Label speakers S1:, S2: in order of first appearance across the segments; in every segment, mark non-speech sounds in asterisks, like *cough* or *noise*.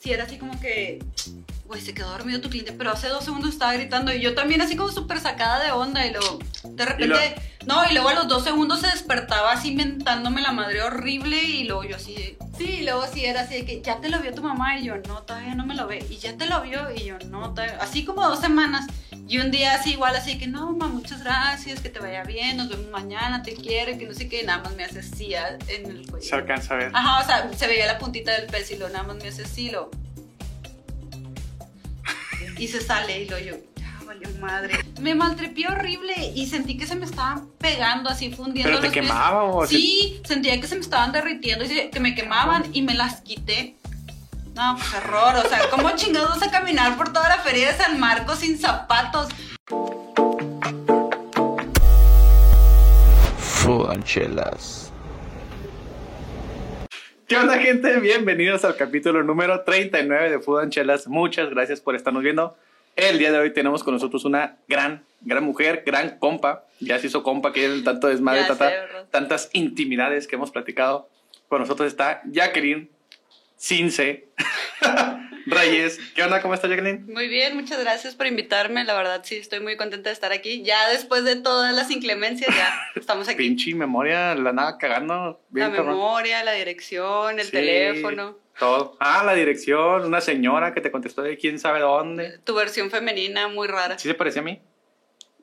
S1: sí era así como que, güey, se quedó dormido tu cliente, pero hace dos segundos estaba gritando y yo también así como súper sacada de onda y luego, de repente, no, y luego a los dos segundos se despertaba así mentándome la madre horrible y luego yo así, de, sí, y luego sí era así de que, ya te lo vio tu mamá y yo, no, todavía no me lo ve, y ya te lo vio y yo, no, todavía, así como dos semanas. Y un día así igual, así que no, mamá, muchas gracias, que te vaya bien, nos vemos mañana, te quiero, que no sé qué, nada más me hace así en el cuello.
S2: Se alcanza a ver.
S1: Ajá, o sea, se veía la puntita del pez y lo nada más me hace así, lo... Y se sale y lo yo, ya valió madre. Me maltrepé horrible y sentí que se me estaban pegando así, fundiendo
S2: ¿Pero te
S1: los pies.
S2: quemaba o
S1: Sí, sentía que se me estaban derritiendo y que me quemaban y me las quité. No, pues error, o sea, ¿cómo chingados vas a caminar por toda la feria de San Marcos sin zapatos?
S3: Fudanchelas.
S2: ¿Qué onda, gente? Bienvenidos al capítulo número 39 de Food and Chelas. Muchas gracias por estarnos viendo. El día de hoy tenemos con nosotros una gran, gran mujer, gran compa. Ya se hizo compa, que el tanto desmadre,
S1: ¿verdad?
S2: tantas intimidades que hemos platicado. Con nosotros está Jacqueline Cince *laughs* Reyes. ¿Qué onda? ¿Cómo está Jacqueline?
S1: Muy bien, muchas gracias por invitarme. La verdad, sí, estoy muy contenta de estar aquí. Ya después de todas las inclemencias, ya *laughs* estamos aquí.
S2: Pinche memoria, la nada cagando.
S1: La
S2: Bien, cabrón.
S1: memoria, la dirección, el
S2: Sí,
S1: teléfono,
S2: Todo. Ah, la dirección, una señora que te contestó de quién sabe dónde.
S1: tu versión femenina muy rara.
S2: ¿Sí se parecía a mí?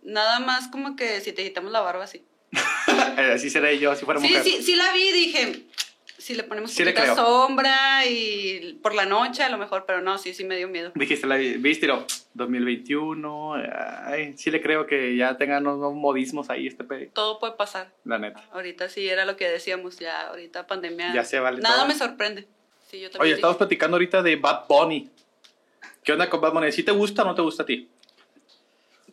S1: Nada más como que si te quitamos la barba así. *laughs*
S2: Eh, Así seré yo, si fuera
S1: Sí,
S2: mujer.
S1: sí, sí la vi, dije, si le ponemos
S2: Sí
S1: poquita sombra y por la noche a lo mejor, pero no, sí, sí me dio miedo.
S2: Dijiste, la viste, y lo, 2021. Ay, sí le creo que ya tengan unos modismos ahí este pedo.
S1: Todo puede pasar.
S2: La neta.
S1: Ahorita sí era lo que decíamos, ya ahorita pandemia.
S2: Ya se vale
S1: Nada
S2: todo.
S1: me sorprende. Sí, yo
S2: Oye, estamos platicando ahorita de Bad Bunny. ¿Qué onda con Bad Bunny? ¿Sí te gusta o no te gusta a ti?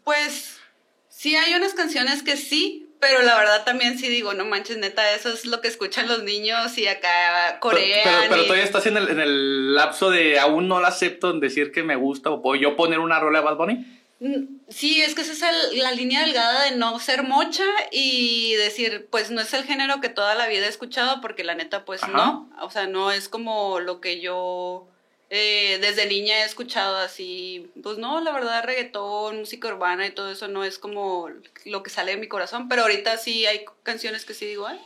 S1: Pues sí hay unas canciones que sí, pero la verdad también sí digo, no manches, neta, eso es lo que escuchan los niños y acá corean.
S2: Pero, pero, pero
S1: y-
S2: todavía estás en el, en el lapso de aún no la acepto en decir que me gusta o puedo yo poner una rola de Bad Bunny.
S1: Mm, Sí, es que esa es el- la línea delgada de no ser mocha y decir, pues no es el género que toda la vida he escuchado, porque la neta, pues
S2: Ajá.
S1: no. O sea, no es como lo que yo eh, desde niña he escuchado así. Pues no, la verdad, reggaetón, música urbana y todo eso no es como lo que sale de mi corazón, pero ahorita sí hay canciones que sí digo, ay,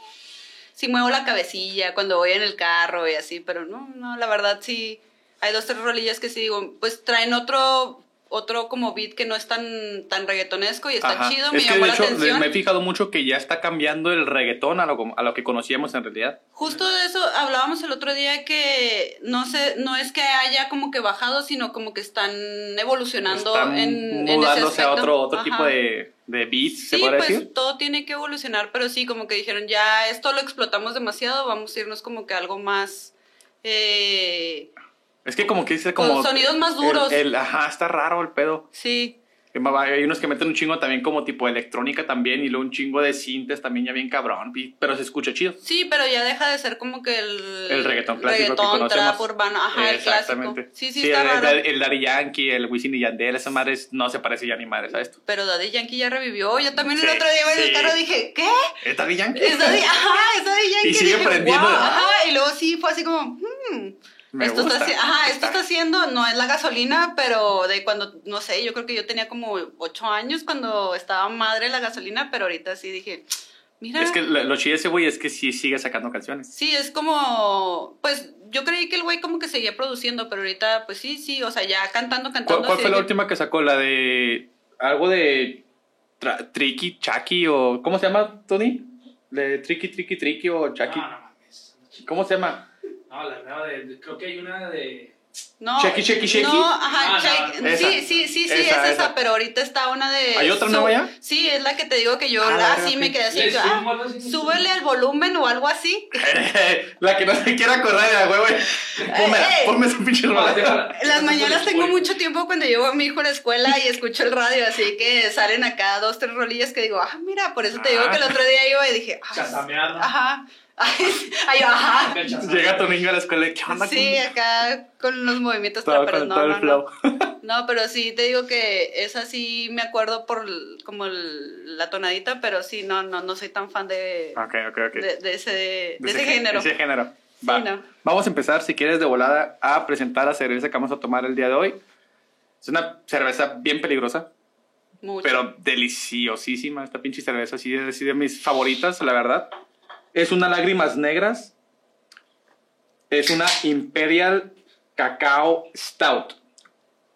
S1: sí muevo la cabecilla cuando voy en el carro y así, pero no, no, la verdad sí. Hay dos, tres rolillas que sí digo, pues traen otro otro como beat que no es tan, tan reggaetonesco y está
S2: Ajá.
S1: chido, me
S2: es que
S1: llamó
S2: de
S1: la
S2: hecho
S1: atención.
S2: me he fijado mucho que ya está cambiando el reggaetón a lo, a lo que conocíamos en realidad.
S1: Justo de eso hablábamos el otro día que no sé, no es que haya como que bajado, sino como que están evolucionando
S2: Están
S1: en, en ese
S2: mudándose a otro, otro
S1: Ajá.
S2: tipo de, de beats, se
S1: Sí,
S2: puede
S1: pues
S2: decir.
S1: todo tiene que evolucionar, pero sí, como que dijeron, ya esto lo explotamos demasiado, vamos a irnos como que a algo más... Eh,
S2: Es que como que dice
S1: Con
S2: como...
S1: sonidos más duros.
S2: el- ajá, está raro el pedo.
S1: sí,
S2: Que Hay unos que meten un chingo también como tipo electrónica también y luego un chingo de sintes también ya bien cabrón, pero se escucha chido.
S1: sí, pero ya deja de ser como que el...
S2: El reggaetón clásico que
S1: reggaetón,
S2: conocemos.
S1: trap urbano, ajá, el clásico.
S2: Exactamente.
S1: Sí, sí,
S2: el,
S1: está
S2: el-
S1: raro.
S2: el Daddy Yankee, el Wisin y Yandel, esa madre es- no se parece ya ni madre, ¿sabes? tú?
S1: Pero Daddy Yankee ya revivió. Yo también el
S2: Sí,
S1: otro día iba en el
S2: sí.
S1: carro dije, ¿qué?
S2: ¿Es Daddy Yankee?
S1: Es Daddy, ajá, es Daddy *laughs* Yankee.
S2: Y sigue
S1: dije,
S2: prendiendo.
S1: "Wow". Ajá, y luego sí fue así como, hmm,
S2: Me
S1: esto
S2: gusta.
S1: está, haci- ajá, esto está haciendo, no es la gasolina, pero de cuando, no sé, yo creo que yo tenía como ocho años cuando estaba madre la gasolina, pero ahorita sí dije, mira.
S2: Es que lo, chido de ese güey es que sí sigue sacando canciones.
S1: Sí, es como, pues yo creí que el güey como que seguía produciendo, pero ahorita, pues sí, sí, o sea, ya cantando, cantando.
S2: ¿Cuál, fue la última que sacó? La de. Algo de. tra- Tricky, Chucky o. ¿Cómo se llama, Tony? De Tricky, Tricky, Tricky o Chucky.
S4: No, no mames.
S2: ¿Cómo se llama?
S4: No, la nueva de. Creo que hay una de.
S1: No,
S2: Chequi, chequi, chequi.
S1: No, ajá,
S4: Ah, no,
S1: sí, sí, sí, sí,
S2: Esa,
S1: es esa,
S2: esa.
S1: pero ahorita está una de...
S2: ¿Hay otra nueva ya?
S1: Sí, es la que te digo que yo
S2: Ah, la
S1: así me quedé así,
S4: ¿Le
S1: que, ah, súbele al volumen o algo así. *laughs*
S2: la que no se quiera acordar de la güey, güey. Ponme, esa pinche rola. *laughs*
S1: las mañanas tengo mucho tiempo cuando llevo a mi hijo a la escuela y escucho el radio, así que salen acá dos, tres rolillas que digo, ah, mira, por eso te digo
S2: Ah.
S1: que el otro día iba y dije, ah, ajá, ay, ajá.
S2: Llega tu niño a la escuela y ¿qué onda?
S1: Sí, acá con los movimientos
S2: todo, con
S1: no,
S2: todo el
S1: no,
S2: flow.
S1: no. No, pero sí te digo que esa sí me acuerdo por como el- la tonadita, pero sí, no, no, no soy tan fan de,
S2: Ok, ok, ok.
S1: de, de ese, de,
S2: De
S1: ese género.
S2: Ese género. Va.
S1: no.
S2: Vamos a empezar, si quieres, de volada a presentar la cerveza que vamos a tomar el día de hoy. Es una cerveza bien peligrosa,
S1: Mucho.
S2: pero deliciosísima. Esta pinche cerveza, así es de mis favoritas, la verdad. Es una Lágrimas Negras. Es una Imperial Cacao Stout.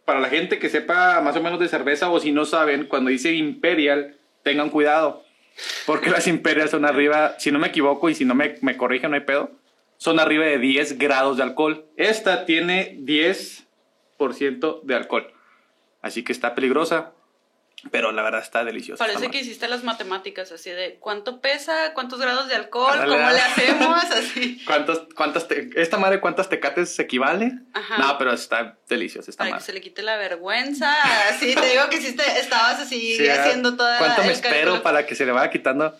S2: Para la gente que sepa más o menos de cerveza o si no saben, cuando dice Imperial, tengan cuidado. Porque las Imperial son arriba, si no me equivoco y si no me, me corrigen, no hay pedo, son arriba de 10 grados de alcohol. Esta tiene 10% de alcohol. Así que está peligrosa, pero la verdad está deliciosa.
S1: Parece que hiciste las matemáticas así de cuánto pesa, cuántos grados de alcohol,
S2: Ándale.
S1: cómo le hacemos, así. *laughs*
S2: ¿Cuántas, cuántas te- ¿Esta madre cuántas tecates equivale?
S1: Ajá.
S2: No, pero está deliciosa esta
S1: Para que
S2: madre.
S1: se le quite la vergüenza. Así, te digo que hiciste, estabas así *laughs*
S2: Sí, ah,
S1: haciendo toda
S2: ¿Cuánto me espero
S1: cálculo.
S2: para que se le vaya quitando?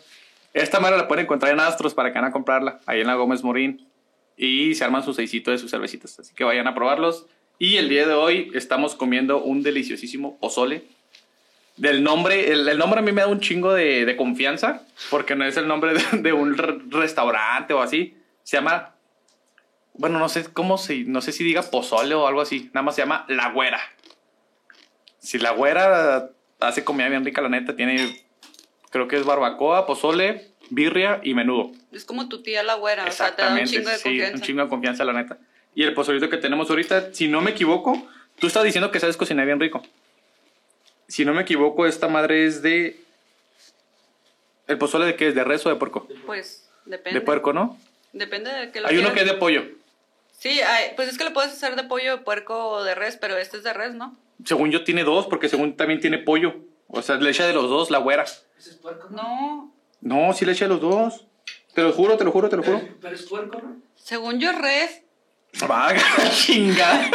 S2: Esta madre la pueden encontrar en Astros para que van a comprarla, ahí en la Gómez Morín. Y se arman su seisito de sus cervecitas. Así que vayan a probarlos. Y el día de hoy estamos comiendo un deliciosísimo pozole. Del nombre, el, el nombre a mí me da un chingo de, de confianza, porque no es el nombre de, de un re- restaurante o así. Se llama, bueno, no sé cómo se, no sé si diga pozole o algo así. Nada más se llama La Güera. Si La Güera hace comida bien rica, la neta, tiene, creo que es barbacoa, pozole, birria y menudo.
S1: Es como tu tía la güera, o sea, te da un chingo de
S2: sí,
S1: confianza.
S2: un chingo de confianza, la neta. Y el pozolito que tenemos ahorita, si no me equivoco, tú estás diciendo que sabes cocinar bien rico. Si no me equivoco, esta madre es de... ¿El pozole de qué es? ¿De res o de puerco?
S1: Pues, depende.
S2: De puerco, ¿no?
S1: Depende de qué lo
S2: Hay uno que es de pollo.
S1: Sí, hay- pues es que lo puedes hacer de pollo, de puerco o de res, pero este es de res, ¿no?
S2: Según yo tiene dos, porque según también tiene pollo. O sea, le echa de los dos la güera.
S4: Ese es puerco, ¿no?
S1: No,
S2: No, sí le echa de los dos. Te lo juro, te lo juro, te lo juro.
S4: Pero, pero es puerco, ¿no?
S1: según yo es res.
S2: Vaga, *laughs* chingada.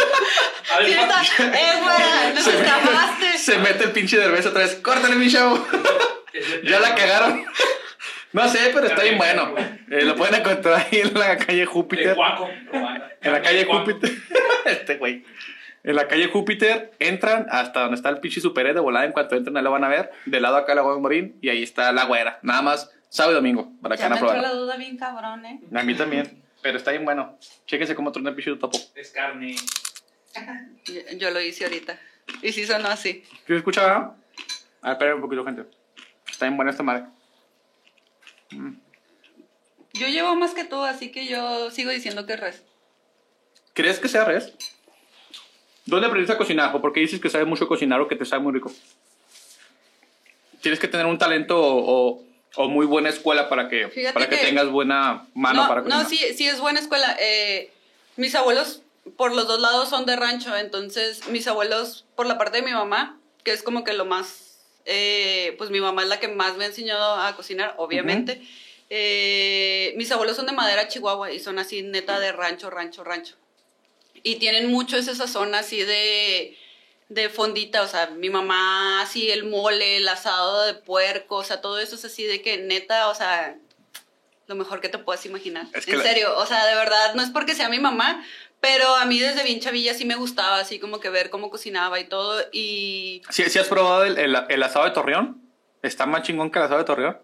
S4: A ver,
S1: Sí, está-
S4: ¿cuánto-
S1: es buena, nos
S2: Se,
S1: escapaste.
S2: se mete el pinche derbez otra vez. Córtale, mi chavo.
S4: de-
S2: Ya la cagaron. No sé, pero está bien bueno. Eh, lo pueden encontrar ahí en la calle
S4: De
S2: Júpiter. En la calle. Júpiter. *laughs* Este güey. En la calle Júpiter entran hasta donde está el pinche super E de volada. En cuanto entren, ahí lo van a ver. Del lado acá la voy a morir. Y ahí está la güera. Nada más sábado y domingo. Para que
S1: Ya
S2: van
S1: me
S2: a
S1: entró la
S2: probar.
S1: duda bien cabrón, ¿eh?
S2: A mí también. Pero está bien bueno. Chéquense cómo truena el pinche topo.
S4: Es carne.
S1: Yo, yo lo hice ahorita. Y sí sonó así.
S2: ¿Sí se escucha? A ver, esperen un poquito, gente. Está bien buena esta madre.
S1: Yo llevo más que tú, así que yo sigo diciendo que es res.
S2: ¿Crees que sea res? ¿Dónde aprendiste a cocinar? ¿O por qué dices que sabes mucho cocinar o que te sabe muy rico? Tienes que tener un talento o, o- o muy buena escuela para que,
S1: Fíjate
S2: para que,
S1: que-
S2: tengas buena mano
S1: no,
S2: para cocinar.
S1: no, sí, sí es buena escuela. Eh, mis abuelos por los dos lados son de rancho, entonces mis abuelos por la parte de mi mamá, que es como que lo más, eh, pues mi mamá es la que más me ha enseñado a cocinar, obviamente. Eh, mis abuelos son de Madera, Chihuahua, y son así neta de rancho, rancho, rancho. Y tienen mucho esa sazón así de, de fondita, o sea, mi mamá así el mole, el asado de puerco, o sea, todo eso es así de que neta, o sea, lo mejor que te puedas imaginar.
S2: Es que
S1: en
S2: la-
S1: serio, o sea, de verdad, no es porque sea mi mamá, pero a mí desde bien chavilla sí me gustaba así como que ver cómo cocinaba y todo, y
S2: ¿Sí, sí has probado el, el- el asado de Torreón? ¿Está más chingón que el asado de Torreón?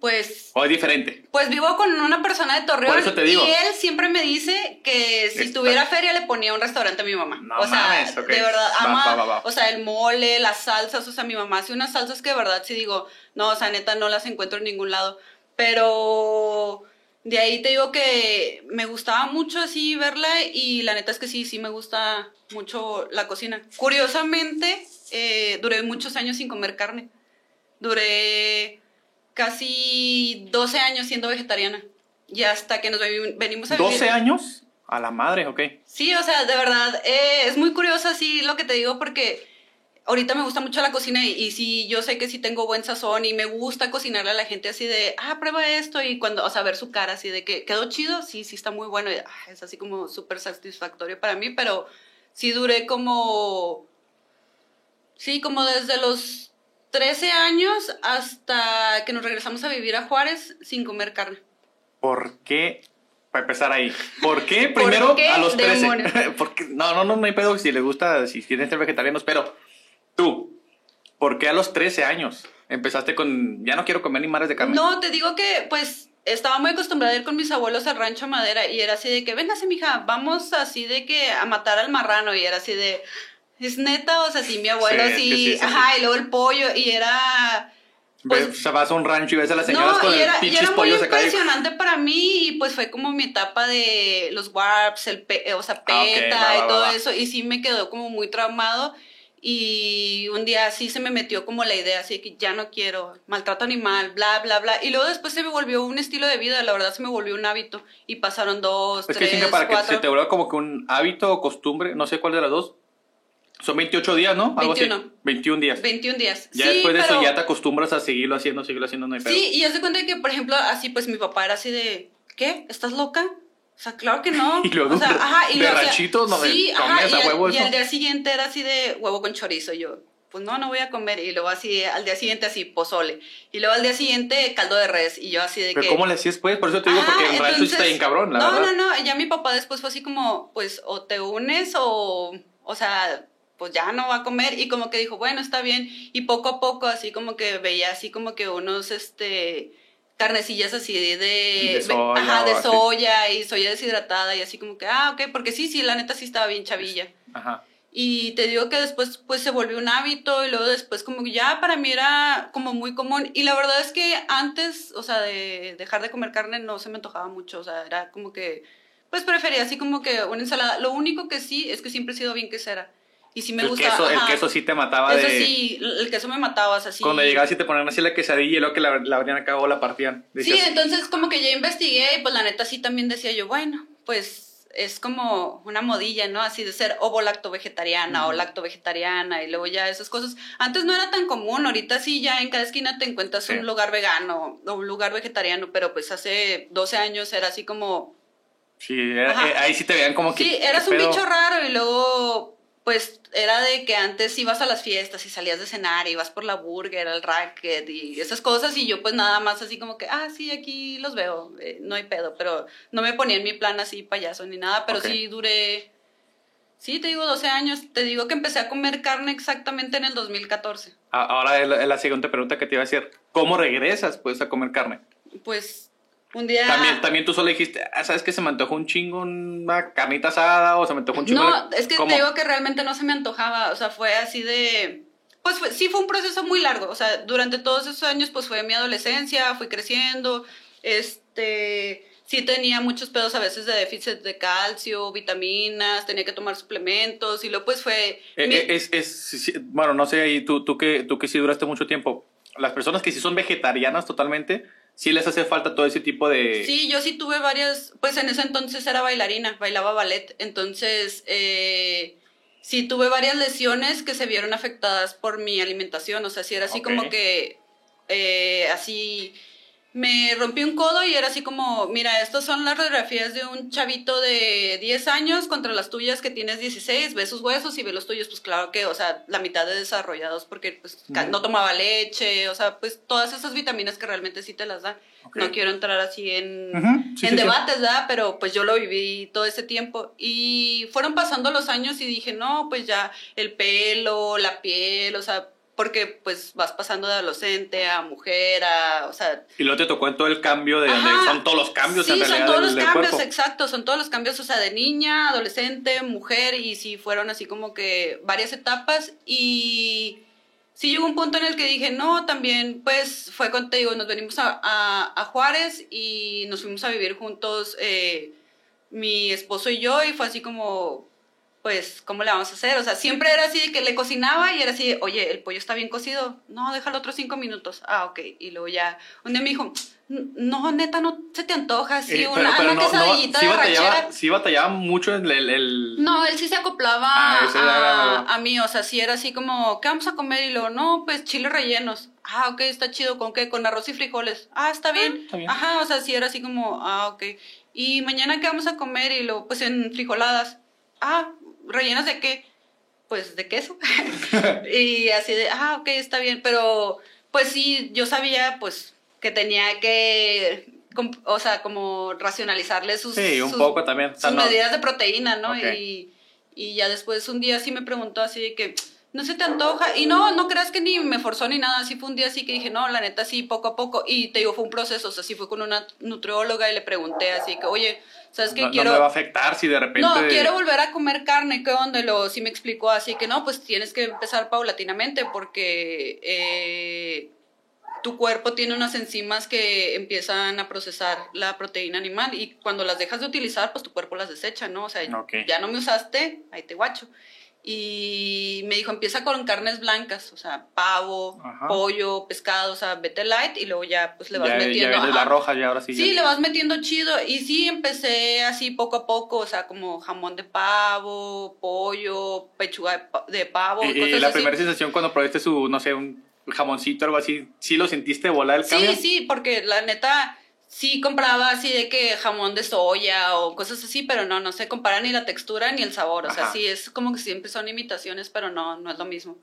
S1: Pues...
S2: ¿O es diferente?
S1: Pues vivo con una persona de Torreón
S2: Por eso te digo.
S1: y él siempre me dice que si
S2: Está-
S1: tuviera feria le ponía un restaurante a mi mamá.
S2: No
S1: o sea,
S2: mames,
S1: de verdad, ama,
S2: va, va, va.
S1: o sea, el mole, las salsas, o sea, mi mamá hace unas salsas que de verdad sí digo, no, o sea, neta no las encuentro en ningún lado, pero de ahí te digo que me gustaba mucho así verla y la neta es que sí, sí me gusta mucho la cocina. Curiosamente, eh, duré muchos años sin comer carne. Duré casi 12 años siendo vegetariana. Y hasta que nos ven- venimos a vivir.
S2: ¿12 años? A la madre, ok.
S1: Sí, o sea, de verdad, eh, es muy curioso así lo que te digo porque ahorita me gusta mucho la cocina y, y sí, yo sé que sí tengo buen sazón y me gusta cocinarle a la gente así de, ah, prueba esto y cuando, o sea, ver su cara así de que quedó chido, sí, sí está muy bueno, y, ah, es así como súper satisfactorio para mí, pero sí duré como, sí, como desde los 13 años hasta que nos regresamos a vivir a Juárez sin comer carne.
S2: ¿Por qué? Para empezar ahí. ¿Por qué *laughs*
S1: ¿Por
S2: primero
S1: qué
S2: a los 13?
S1: demonios? *laughs*
S2: Porque, no, no, no, no hay pedo si les gusta, si quieren ser vegetarianos, pero tú, ¿por qué a los 13 años empezaste con, ya no quiero comer ni mares de carne?
S1: No, te digo que, pues, estaba muy acostumbrada a ir con mis abuelos al rancho madera y era así de que, véngase, mija, vamos así de que a matar al marrano y era así de, es neta, o sea, sí, mi abuelo
S2: Sí,
S1: sí,
S2: que sí, sí,
S1: ajá, y luego el pollo y era... Pues-
S2: o sea, vas a un rancho y ves a las señoras
S1: No,
S2: con
S1: y
S2: el
S1: era, y
S2: pinches
S1: era muy
S2: y-
S1: impresionante para mí y pues fue como mi etapa de los warps, el pe- o sea,
S2: Ah,
S1: PETA
S2: va, va,
S1: y
S2: va,
S1: todo
S2: va.
S1: eso y sí me quedó como muy traumado y un día sí se me metió como la idea así de que ya no quiero maltrato animal, bla, bla, bla y luego después se me volvió un estilo de vida, la verdad se me volvió un hábito y pasaron dos,
S2: Es que
S1: tres,
S2: chinga, para que
S1: cuatro,
S2: se te vuelva como que un hábito o costumbre, no sé cuál de las dos. Son 28 días, ¿no? Algo
S1: 21.
S2: así. 21 días.
S1: 21 días.
S2: Ya
S1: sí,
S2: después de
S1: pero-
S2: eso ya te acostumbras a seguirlo haciendo, seguirlo haciendo, no hay pedo.
S1: Sí, y haz de cuenta que, por ejemplo, así pues mi papá era así de, ¿qué? ¿Estás loca? O sea, claro que no. *laughs*
S2: Y luego
S1: o sea, ajá, y
S2: de
S1: luego, o sea,
S2: ranchitos, ¿no?
S1: Sí, ajá,
S2: a
S1: y, al-
S2: huevo
S1: y
S2: eso.
S1: al día siguiente era así de huevo con chorizo. Y yo, pues no, no voy a comer. Y luego así, al día siguiente así, pozole. Y luego al día siguiente, caldo de res. Y yo así de
S2: Pero
S1: que...
S2: ¿cómo le hacías pues? Por eso te digo,
S1: Ajá,
S2: porque en rancho está bien cabrón, la
S1: no,
S2: verdad.
S1: No, no, ya mi papá después fue así como, pues, o te unes o, o sea, pues ya no va a comer. Y como que dijo, bueno, está bien. Y poco a poco, así como que veía así como que unos, este, carnecillas así de...
S2: De soya
S1: ajá, de
S2: así.
S1: soya y soya deshidratada y así como que, ah, ok, porque sí, sí, la neta sí estaba bien chavilla.
S2: Ajá.
S1: Y te digo que después pues se volvió un hábito y luego después como que ya para mí era como muy común. Y la verdad es que antes, o sea, de dejar de comer carne no se me antojaba mucho. O sea, era como que, pues prefería así como que una ensalada. Lo único que sí es que siempre he sido bien quesera. Y sí me
S2: el,
S1: gusta.
S2: queso, el queso sí te mataba
S1: Eso
S2: de...
S1: sí, el queso me mataba, o sea, sí.
S2: Cuando llegabas y te ponían así la quesadilla y luego que la, la abrían acá o la partían.
S1: Sí, entonces como que ya investigué y pues la neta sí también decía yo, bueno, pues es como una modilla, ¿no? Así de ser ovo lacto vegetariana o lacto vegetariana y luego ya esas cosas. Antes no era tan común, ahorita sí ya en cada esquina te encuentras
S2: Sí.
S1: un lugar vegano o un lugar vegetariano, pero pues hace 12 años era así como,
S2: Sí, era- eh, ahí sí te veían como que...
S1: sí,
S2: ¿qué
S1: eras un bicho raro y luego pues era de que antes ibas a las fiestas y salías de cenar y ibas por la burger, al racket y esas cosas y yo pues nada más así como que, ah, sí, aquí los veo, eh, no hay pedo, pero no me ponía en mi plan así payaso ni nada, pero sí duré, sí, te digo 12 años, te digo que empecé a comer carne exactamente en el 2014,
S2: A- Ahora la siguiente pregunta que te iba a decir. ¿Cómo regresas pues a comer carne?
S1: pues un día...
S2: También, también tú solo dijiste, ah, ¿sabes que se me antojó un chingo una carnita asada o se me antojó un chingo?
S1: No, es que
S2: ¿Cómo?
S1: te digo que realmente no se me antojaba, o sea, fue así de... Pues fue- sí fue un proceso muy largo, o sea, durante todos esos años pues fue mi adolescencia, fui creciendo, este, sí tenía muchos pedos a veces de déficit de calcio, vitaminas, tenía que tomar suplementos y luego pues fue...
S2: Eh,
S1: mi-
S2: eh, es, es, bueno, no sé, y tú, tú, que, tú que sí duraste mucho tiempo, las personas que sí son vegetarianas totalmente, sí les hace falta todo ese tipo de...
S1: Sí, yo sí tuve varias, pues en ese entonces era bailarina, bailaba ballet, entonces eh, sí tuve varias lesiones que se vieron afectadas por mi alimentación, o sea, sí era así como que, eh, así, me rompí un codo y era así como, mira, estas son las radiografías de un chavito de 10 años contra las tuyas que tienes 16, ve sus huesos y ve los tuyos, pues claro que, o sea, la mitad de desarrollados porque pues no tomaba leche, o sea, pues todas esas vitaminas que realmente sí te las dan.
S2: Ok.
S1: No quiero entrar así en,
S2: sí,
S1: en
S2: sí, sí.
S1: debates, ¿verdad? Pero pues yo lo viví todo ese tiempo. Y fueron pasando los años y dije, no, pues ya el pelo, la piel, o sea, porque pues vas pasando de adolescente a mujer, a, o sea...
S2: Y luego te tocó en todo el cambio de
S1: Ajá.
S2: son todos los cambios
S1: Sí,
S2: en realidad
S1: son todos
S2: del,
S1: los
S2: del
S1: cambios,
S2: cuerpo.
S1: exacto, son todos los cambios, o sea, de niña, adolescente, mujer, y sí fueron así como que varias etapas y sí llegó un punto en el que dije, no, también, pues fue cuando te digo, nos venimos a, a- a Juárez y nos fuimos a vivir juntos eh, mi esposo y yo y fue así como, pues, ¿cómo le vamos a hacer? O sea, siempre era así que le cocinaba y era así, oye, el pollo está bien cocido. No, déjalo otros cinco minutos. Ah, ok. Y luego ya, un día me dijo, no, neta, no se te antoja así
S2: Eh,
S1: una, una quesadillita
S2: sí
S1: de
S2: batallaba,
S1: rachera.
S2: sí batallaba mucho el... el, el-
S1: No, él sí se acoplaba
S2: Ah, era-
S1: a, mí, o sea, sí era así como, ¿qué vamos a comer? Y luego, no, pues chiles rellenos. Ah, ok, está chido, ¿con qué? Con arroz y frijoles. Ah, está bien.
S2: está bien.
S1: Ajá, o sea, sí era así como, ah, ok. Y mañana, ¿qué vamos a comer? Y luego, pues en frijoladas. Ah, ¿rellenas de qué? Pues de queso. *laughs* *laughs* y así de, ah, ok, está bien, pero pues sí, yo sabía, pues, que tenía que, o sea, como racionalizarle sus...
S2: Sí, un
S1: sus-
S2: poco también. O sea,
S1: sus
S2: no-
S1: medidas de proteína, ¿no? Y, y ya después un día sí me preguntó así de que, no se te antoja. Y no, no creas que ni me forzó ni nada. Así fue un día así que dije, no, la neta, sí, poco a poco. Y te digo, fue un proceso. O sea, sí fue con una nutrióloga y le pregunté así que, oye, ¿sabes qué?
S2: No, no
S1: quiero.
S2: me va a afectar si de repente...
S1: No, quiero volver a comer carne, ¿qué onda? Y luego sí me explicó así que no, pues tienes que empezar paulatinamente porque eh, tu cuerpo tiene unas enzimas que empiezan a procesar la proteína animal y cuando las dejas de utilizar, pues tu cuerpo las desecha, ¿no? O sea, ya no me usaste, ahí te guacho. Y me dijo, empieza con carnes blancas, o sea, pavo,
S2: Ajá.
S1: pollo, pescado, o sea, vete light y luego ya pues le vas
S2: ya, ya
S1: metiendo.
S2: la roja y ahora sí.
S1: Sí,
S2: ya.
S1: le vas metiendo chido. Y sí, empecé así poco a poco, o sea, como jamón de pavo, pollo, pechuga de, pa- de pavo,
S2: Y, y
S1: cosas
S2: la
S1: así.
S2: primera sensación cuando probaste su, no sé, un jamoncito o algo así, ¿sí lo sentiste volar el cambio?
S1: Sí, sí, porque la neta sí compraba así de que jamón de soya o cosas así, pero no, no se compara ni la textura ni el sabor. O sea,
S2: Ajá.
S1: sí, es como que siempre son imitaciones, pero no, no es lo mismo.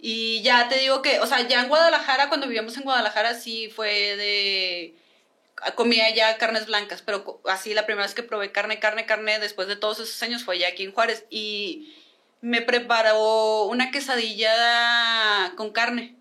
S1: Y ya te digo que, o sea, ya en Guadalajara, cuando vivíamos en Guadalajara, sí fue de comía ya carnes blancas, pero así la primera vez que probé carne, carne, carne, después de todos esos años fue ya aquí en Juárez y me preparó una quesadilla con carne.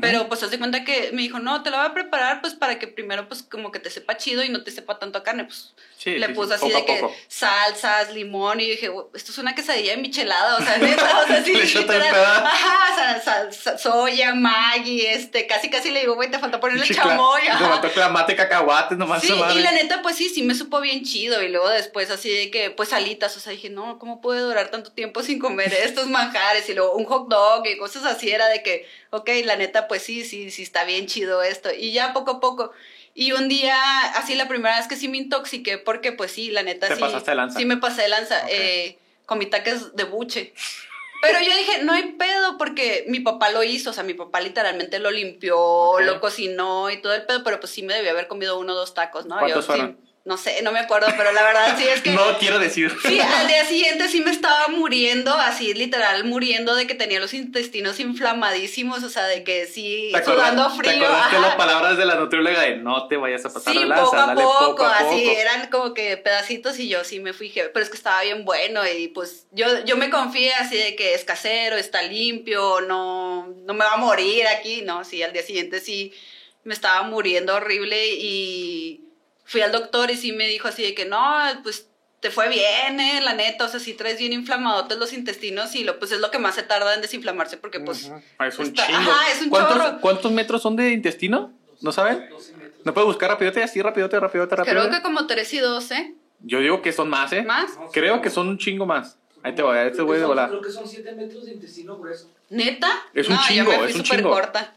S1: Pero pues haz de cuenta que me dijo, no, te la voy a preparar pues para que primero pues como que te sepa chido y no te sepa tanto a carne. Pues
S2: Sí,
S1: le
S2: sí,
S1: puse
S2: sí,
S1: así de que salsas, limón y dije, "Güey, esto es una quesadilla de michelada, o sea, neta, o sea, *laughs* sí, literal. Ajá, sal- sa- soya, Maggi, este, casi casi le digo, güey, te faltó ponerle chamoy.
S2: Te faltó clamate cacahuates nomás.
S1: Sí, y la neta, pues sí, sí me supo bien chido. Y luego después así de que, pues alitas, o sea, dije, no, ¿cómo puede durar tanto tiempo sin comer estos manjares? Y luego un hot dog y cosas así, era de que, ok, la neta, pues sí, sí, sí está bien chido esto. Y ya poco a poco. Y un día, así la primera vez que sí me intoxiqué, porque pues sí, la neta
S2: Te
S1: sí.
S2: pasaste de lanza.
S1: Sí me pasé de lanza. Eh, comí taques de buche. Pero yo dije, no hay pedo, porque mi papá lo hizo, o sea, mi papá literalmente lo limpió, lo cocinó y todo el pedo, pero pues sí me debió haber comido uno o dos tacos, ¿no?
S2: ¿Cuántos
S1: Yo sí-
S2: fueron?
S1: No sé, no me acuerdo, pero la verdad sí es que... *laughs*
S2: No quiero decir.
S1: Sí, al día siguiente sí me estaba muriendo, así literal muriendo de que tenía los intestinos inflamadísimos, o sea, de que sí,
S2: ¿Te
S1: sudando
S2: ¿Te
S1: frío.
S2: acordaste
S1: ajá.
S2: las palabras de la nutrióloga de no te vayas a pasar
S1: Sí,
S2: de lanza,
S1: poco a
S2: dale
S1: poco,
S2: poco a poco?
S1: así eran como que pedacitos y yo sí me fui, pero es que estaba bien bueno y pues yo, yo me confié así de que es casero, está limpio, no, no me va a morir aquí, no, sí, al día siguiente sí me estaba muriendo horrible y fui al doctor y sí me dijo así de que no, pues te fue bien, eh, la neta, o sea, sí traes bien inflamadotes los intestinos y lo, pues es lo que más se tarda en desinflamarse porque pues...
S2: Ujú. Es un
S1: está-
S2: chingo.
S1: ajá, es un
S2: ¿Cuántos,
S1: chorro.
S2: ¿Cuántos metros son de intestino? ¿No saben?
S4: 12 metros.
S2: ¿No puedes buscar rapidote así, rapidote, rapidote, rapidote?
S1: Creo que como 3 y 12,
S2: Yo digo que son más, ¿eh?
S1: ¿más?
S4: No,
S2: Creo
S4: sí.
S2: que son un chingo más. Ahí te voy, ahí te
S4: Creo
S2: voy
S4: que
S2: de volar.
S4: Creo que son 7 metros de intestino grueso.
S1: ¿Neta?
S2: Es un
S1: no,
S2: chingo,
S1: yo me fui
S2: es un
S1: súper
S2: chingo.
S1: corta.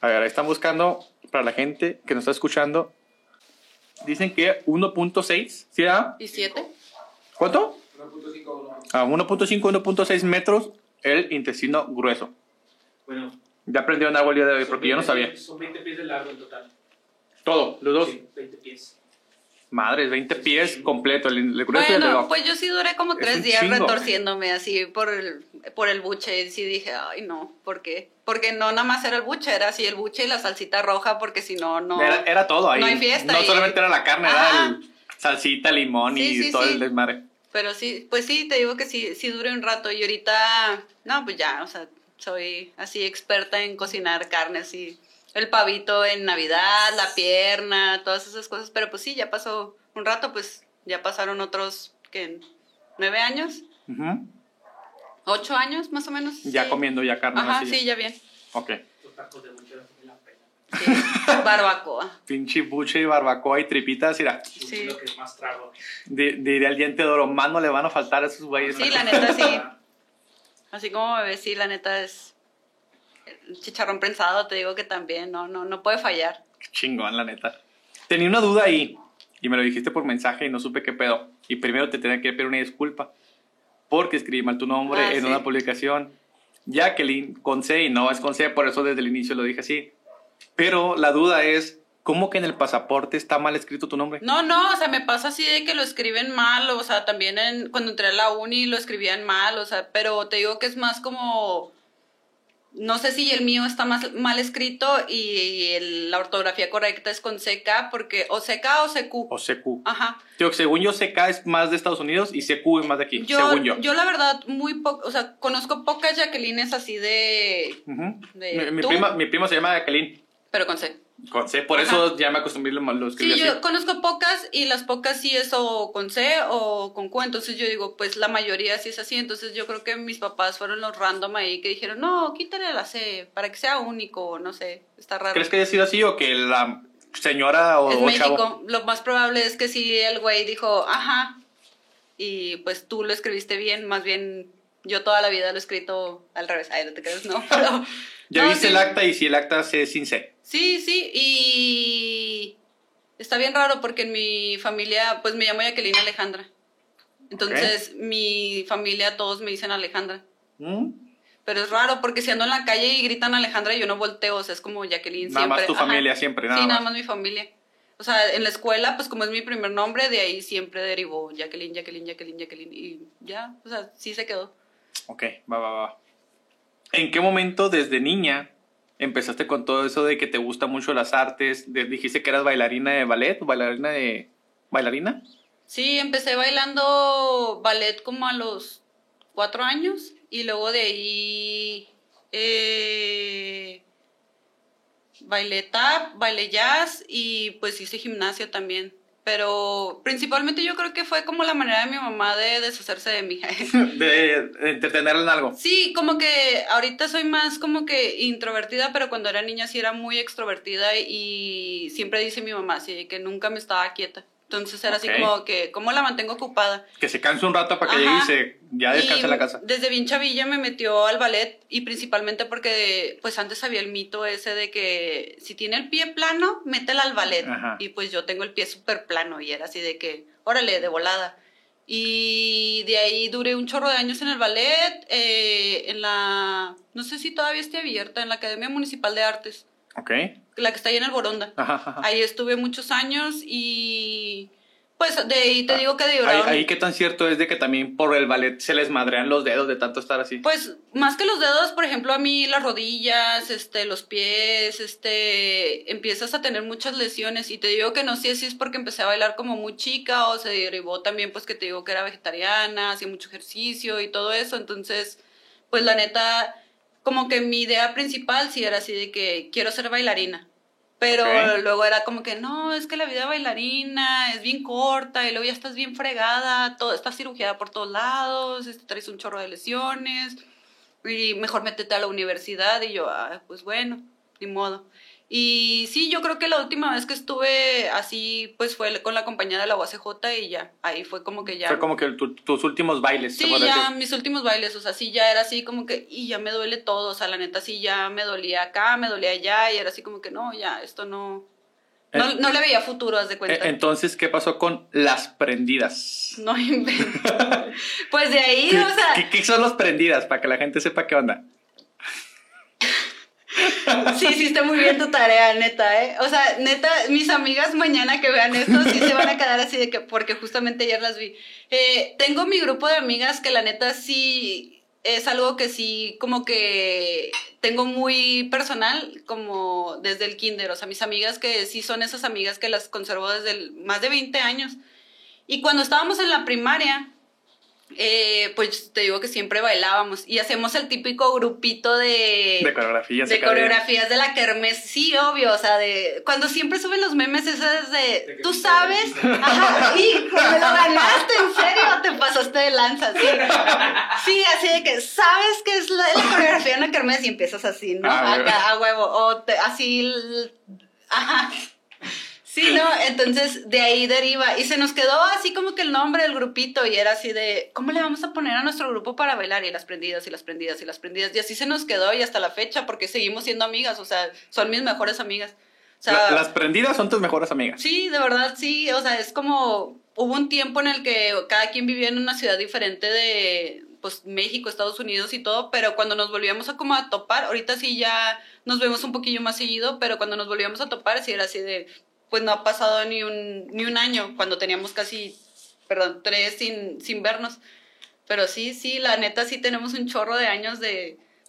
S2: A ver, ahí están buscando, para la gente que nos está escuchando, dicen que 1.6, ¿sí? ah?
S1: ¿Y siete?
S2: ¿Cuánto?
S4: 1.5 no.
S2: A 1.5, 1.6 metros el intestino grueso.
S4: Bueno.
S2: Ya aprendieron algo el día de hoy, porque yo no
S4: 20
S2: sabía.
S4: Son 20 pies de largo en total.
S2: Todo, los dos.
S4: Sí, 20 pies.
S2: Madres, 20 pies completo, el, el
S1: Bueno, pues yo sí duré como
S2: Es
S1: tres días
S2: chingo.
S1: retorciéndome así por el, por el buche. Y sí dije, ay, no, ¿por qué? Porque no nada más era el buche, era así el buche y la salsita roja, porque si no, no.
S2: Era, era todo ahí.
S1: no hay fiesta
S2: No solamente era la carne,
S1: Ajá.
S2: era el salsita, limón y
S1: sí,
S2: todo
S1: sí.
S2: el desmadre.
S1: Pero sí, pues sí, te digo que sí, sí duré un rato. Y ahorita, no, pues ya, o sea, soy así experta en cocinar carnes y el pavito en Navidad, la pierna, todas esas cosas. Pero pues sí, ya pasó un rato, pues ya pasaron otros, ¿qué? ¿Nueve años? ¿Ocho años más o menos?
S2: Ya
S1: Sí.
S2: comiendo ya carne.
S1: Ajá,
S2: así.
S1: sí, ya bien.
S2: Ok.
S4: Los tacos de buchera valen la pena.
S1: Sí. *laughs* Barbacoa.
S2: Pinche buche y barbacoa y tripitas, mira.
S1: Sí.
S4: lo que más trago.
S2: el diente de oro, más no le van a faltar a esos güeyes.
S1: Sí, la neta sí. *laughs* Así como bebé, sí, la neta es. Chicharrón prensado, te digo que también, no, no, no puede fallar.
S2: Qué chingón, la neta. Tenía una duda ahí y me lo dijiste por mensaje y no supe qué pedo. Y primero te tenía que pedir una disculpa porque escribí mal tu nombre
S1: Ah,
S2: en
S1: sí.
S2: una publicación. Jacqueline con C y no es con C, por eso desde el inicio lo dije así. Pero la duda es, ¿cómo que en el pasaporte está mal escrito tu nombre?
S1: No, no, o sea, me pasa así de que lo escriben mal, o sea, también en, cuando entré a la uni lo escribían mal, o sea, pero te digo que es más como no sé si el mío está más mal escrito y el- la ortografía correcta es con CK, porque o CK o CQ.
S2: O CQ.
S1: Ajá.
S2: Digo, según yo, CK es más de Estados Unidos y CQ es más de aquí,
S1: Yo,
S2: según yo.
S1: yo la verdad, muy poco, o sea, conozco pocas Jacquelines así de,
S2: mi, mi prima, mi prima se llama Jacqueline.
S1: pero con C.
S2: Con C, por
S1: Ajá.
S2: eso ya me acostumbré, lo, lo escribí
S1: Sí,
S2: así.
S1: yo conozco pocas y las pocas sí es o con C o con Q, entonces yo digo, pues la mayoría sí es así, entonces yo creo que mis papás fueron los random ahí que dijeron, no, quítale la C para que sea único, no sé, está raro.
S2: ¿Crees que haya sido así o que la señora o,
S1: es
S2: o
S1: México,
S2: chavo?
S1: lo más probable es que sí el güey dijo, ajá, y pues tú lo escribiste bien, más bien yo toda la vida lo he escrito al revés, ay, no te crees, no, *laughs* pero...
S2: Ya
S1: no,
S2: viste
S1: sí.
S2: el acta y si el acta es sin C.
S1: Sí, sí, y está bien raro porque en mi familia, pues me llamo Jacqueline Alejandra. Entonces, mi familia, todos me dicen Alejandra.
S2: ¿Mm?
S1: Pero es raro porque si ando en la calle y gritan Alejandra, yo no volteo, o sea, es como Jacqueline
S2: Nada
S1: siempre.
S2: más tu
S1: Ajá.
S2: familia siempre, nada
S1: sí, nada
S2: más.
S1: más mi familia. O sea, en la escuela, pues como es mi primer nombre, de ahí siempre derivó Jacqueline, Jacqueline, Jacqueline, Jacqueline. Y ya, o sea, sí se quedó.
S2: Ok, va, va, va. ¿En qué momento desde niña empezaste con todo eso de que te gustan mucho las artes? De- dijiste que eras bailarina de ballet, bailarina de... ¿Bailarina?
S1: Sí, empecé bailando ballet como a los cuatro años y luego de ahí eh, bailé tap, bailé jazz y pues hice gimnasio también. Pero principalmente yo creo que fue como la manera de mi mamá de deshacerse de mí. *laughs* *laughs*
S2: De, de entretenerla en algo.
S1: Sí, como que ahorita soy más como que introvertida, pero cuando era niña sí era muy extrovertida y siempre dice mi mamá, sí, que nunca me estaba quieta. Entonces era así como que, ¿cómo la mantengo ocupada?
S2: Que se canse un rato para que
S1: Ajá.
S2: llegue y se, ya descanse en la casa.
S1: Desde bien chavilla me metió al ballet y principalmente porque pues antes había el mito ese de que si tiene el pie plano, métela al ballet.
S2: Ajá.
S1: Y pues yo tengo el pie súper plano y era así de que, órale, de volada. Y de ahí duré un chorro de años en el ballet, eh, en la, no sé si todavía esté abierta, en la Academia Municipal de Artes,
S2: Ok.
S1: la que está ahí en el Boronda.
S2: Ajá, ajá.
S1: Ahí estuve muchos años y pues de ahí te digo que
S2: Ah, Ahí, ahí qué tan cierto es de que también por el ballet se les madrean los dedos de tanto estar así.
S1: Pues más que los dedos, por ejemplo, a mí las rodillas, este, los pies, este, empiezas a tener muchas lesiones y te digo que no sé si es porque empecé a bailar como muy chica o se derivó también pues que te digo que era vegetariana, hacía mucho ejercicio y todo eso, entonces pues la neta como que mi idea principal sí era así de que quiero ser bailarina. Pero luego era como que no, es que la vida bailarina es bien corta y luego ya estás bien fregada, todo, estás cirugiada por todos lados, este, traes un chorro de lesiones y mejor métete a la universidad y yo, ah, pues bueno, ni modo. Y sí, yo creo que la última vez que estuve así, pues fue con la compañía de la UACJ y ya, ahí fue como que ya...
S2: Fue como que tu- tus últimos bailes.
S1: Sí, ya
S2: decir.
S1: mis últimos bailes, o sea, sí, ya era así como que, y ya me duele todo, o sea, la neta, sí, ya me dolía acá, me dolía allá, y era así como que, no, ya, esto no, no, no le veía futuro, haz de cuenta.
S2: Eh, Entonces, ¿qué pasó con las prendidas?
S1: no invento. *laughs* pues de ahí,
S2: ¿Qué,
S1: o sea,
S2: qué- qué son las prendidas? Para que la gente sepa qué onda.
S1: Sí, sí, está muy bien tu tarea, neta, ¿eh? O sea, neta, mis amigas mañana que vean esto, sí se van a quedar así de que, porque justamente ayer las vi. Eh, tengo mi grupo de amigas que la neta sí es algo que sí, como que tengo muy personal, como desde el kinder. O sea, mis amigas que sí son esas amigas que las conservo desde el- más de 20 años. Y cuando estábamos en la primaria, eh, pues te digo que siempre bailábamos y hacemos el típico grupito de
S2: De coreografías.
S1: de coreografías de la kermés, sí, obvio, o sea, de cuando siempre suben los memes esas de, tú
S4: sí,
S1: sabes, *laughs*
S4: sí.
S1: ajá, y me lo ganaste, en serio, te pasaste de lanza, sí, sí, así de que sabes que es la, la coreografía de una kermés y empiezas así, ¿no?
S2: Ah.
S1: Acá, a huevo, o te- así, ajá. Sí, ¿no? Entonces de ahí deriva. Y se nos quedó así como que el nombre del grupito y era así de, ¿cómo le vamos a poner a nuestro grupo para bailar? Y las prendidas y las prendidas y las prendidas. Y así se nos quedó y hasta la fecha porque seguimos siendo amigas, o sea, son mis mejores amigas. O sea,
S2: La- las prendidas son tus mejores amigas.
S1: Sí, de verdad, sí. O sea, es como. Hubo un tiempo en el que cada quien vivía en una ciudad diferente de. Pues México, Estados Unidos y todo, pero cuando nos volvíamos a como a topar, ahorita sí ya nos vemos un poquillo más seguido, pero cuando nos volvíamos a topar sí era así de, pues no ha pasado ni un, ni un año, cuando teníamos casi, perdón, tres sin, sin vernos. Pero sí, sí, la neta sí tenemos un chorro de años de,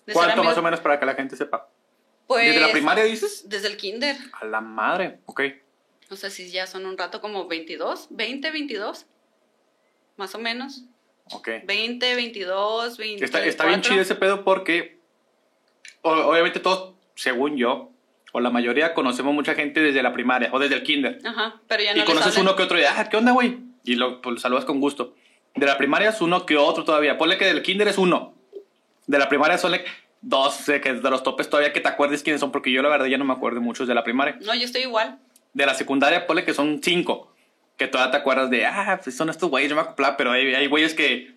S1: De ser
S2: ¿Cuánto
S1: amigos-
S2: más o menos para que la gente sepa?
S1: Pues,
S2: ¿Desde la primaria dices?
S1: Desde el kinder.
S2: A la madre, ok.
S1: O sea, si ya son un rato como 22, 20, 22. Más o menos.
S2: Ok.
S1: 20, 22, 24.
S2: Está, está bien chido ese pedo porque obviamente todos, según yo, o la mayoría conocemos mucha gente desde la primaria o desde el kinder.
S1: Ajá, pero ya no
S2: y conoces uno que otro y, ah, ¿qué onda, güey? Y lo pues, saludas con gusto. De la primaria es uno que otro todavía. Ponle que del kinder es uno. De la primaria son dos, eh, que de los topes todavía que te acuerdes quiénes son, porque yo la verdad ya no me acuerdo muchos de la primaria.
S1: No, yo estoy igual.
S2: De la secundaria, ponle que son cinco. Que todavía te acuerdas de, ah, pues son estos güeyes, yo me acoplaba, pero hay, hay güeyes que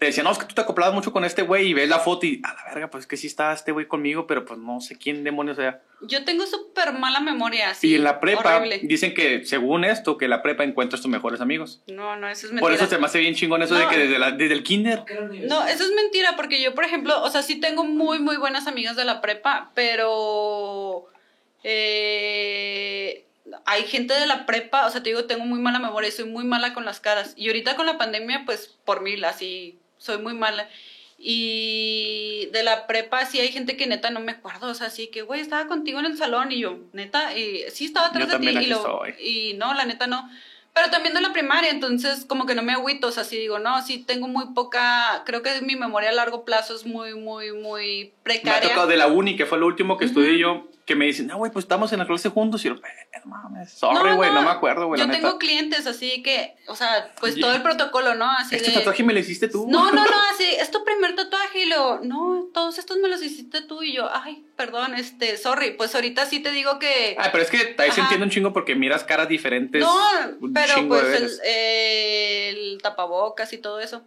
S2: te decían, no, es que tú te acoplabas mucho con este güey y ves la foto y, a la verga, pues es que sí está este güey conmigo, pero pues no sé quién demonios sea.
S1: Yo tengo súper mala memoria, así.
S2: y en la prepa
S1: Horrible.
S2: dicen que, según esto, que en la prepa encuentras tus mejores amigos.
S1: No, no, eso es mentira.
S2: Por eso se me hace bien chingón eso de que desde, la- desde el kinder.
S1: No, eso es mentira, porque yo, por ejemplo, o sea, sí tengo muy, muy buenas amigas de la prepa, pero eh, hay gente de la prepa, o sea, te digo, tengo muy mala memoria y soy muy mala con las caras. Y ahorita con la pandemia, pues, por mil, así, soy muy mala. Y de la prepa sí hay gente que neta no me acuerdo, o sea, sí que, güey, estaba contigo en el salón y yo, neta, y sí estaba atrás
S2: Yo
S1: de ti y, lo- y no, la neta no. Pero también de la primaria, entonces como que no me agüito, o sea, sí digo, no, sí tengo muy poca, creo que mi memoria a largo plazo es muy, muy, muy
S2: Me ha
S1: precaria.
S2: tocado de la uni, que fue lo último que
S1: Ujú.
S2: estudié yo, que me dicen, no, güey, pues estamos en la clase juntos. Y yo, "Eh, no mames, sorry, güey, no,
S1: no,
S2: me acuerdo, güey,
S1: Yo
S2: la
S1: tengo
S2: neta.
S1: clientes así que, o sea, pues todo el protocolo, ¿no? Así
S2: Este
S1: de...
S2: tatuaje me lo hiciste tú.
S1: No, no, no, *laughs* así, es tu primer tatuaje y lo, no, todos estos me los hiciste tú y yo, ay, perdón, este, sorry, pues ahorita sí te digo que...
S2: Ah, pero es que ahí se entiende un chingo porque miras caras diferentes.
S1: No,
S2: un
S1: pero pues el, eh, el tapabocas y todo eso.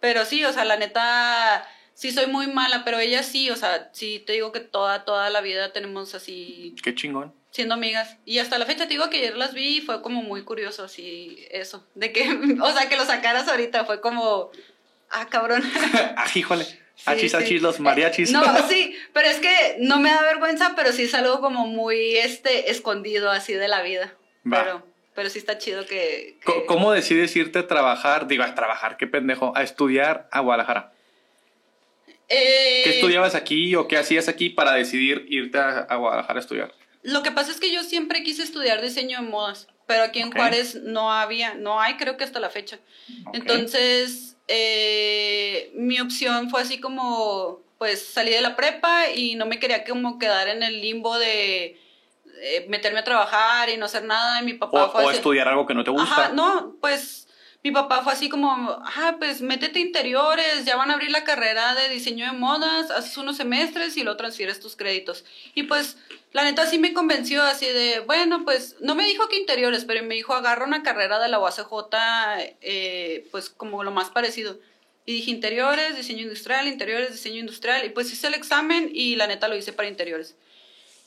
S1: Pero sí, o sea, la neta, sí soy muy mala, pero ella sí, o sea, sí te digo que toda, toda la vida tenemos así,
S2: Qué chingón.
S1: siendo amigas. Y hasta la fecha te digo que ayer las vi y fue como muy curioso, así, eso. De que, *laughs* o sea, que lo sacaras ahorita fue como, ah, cabrón. *laughs*
S2: ah, híjole.
S1: Sí,
S2: achis,
S1: sí.
S2: achis, los mariachis.
S1: No, *laughs* sí, pero es que no me da vergüenza, pero sí es algo como muy este escondido así de la vida.
S2: Va.
S1: Pero, pero sí está chido que. que-
S2: ¿Cómo decides irte a trabajar? Digo, a trabajar, qué pendejo. A estudiar a Guadalajara.
S1: Eh,
S2: ¿Qué estudiabas aquí o qué hacías aquí para decidir irte a, a Guadalajara a estudiar?
S1: Lo que pasa es que yo siempre quise estudiar diseño de modas, pero aquí en
S2: Ok.
S1: Juárez no había, no hay, creo que hasta la fecha. Entonces, eh, mi opción fue así como, pues salí de la prepa y no me quería como quedar en el limbo de eh, meterme a trabajar y no hacer nada. Y mi papá
S2: O,
S1: fue
S2: o
S1: así-
S2: estudiar algo que no te gusta.
S1: Ajá, no, pues mi papá fue así como, ah, pues métete interiores, ya van a abrir la carrera de diseño de modas, haces unos semestres y luego transfieres tus créditos. Y pues, la neta sí me convenció así de, bueno, pues no me dijo que interiores, pero me dijo, agarra una carrera de la UACJ, eh, pues como lo más parecido. Y dije interiores, diseño industrial, interiores, diseño industrial. Y pues hice el examen y la neta lo hice para interiores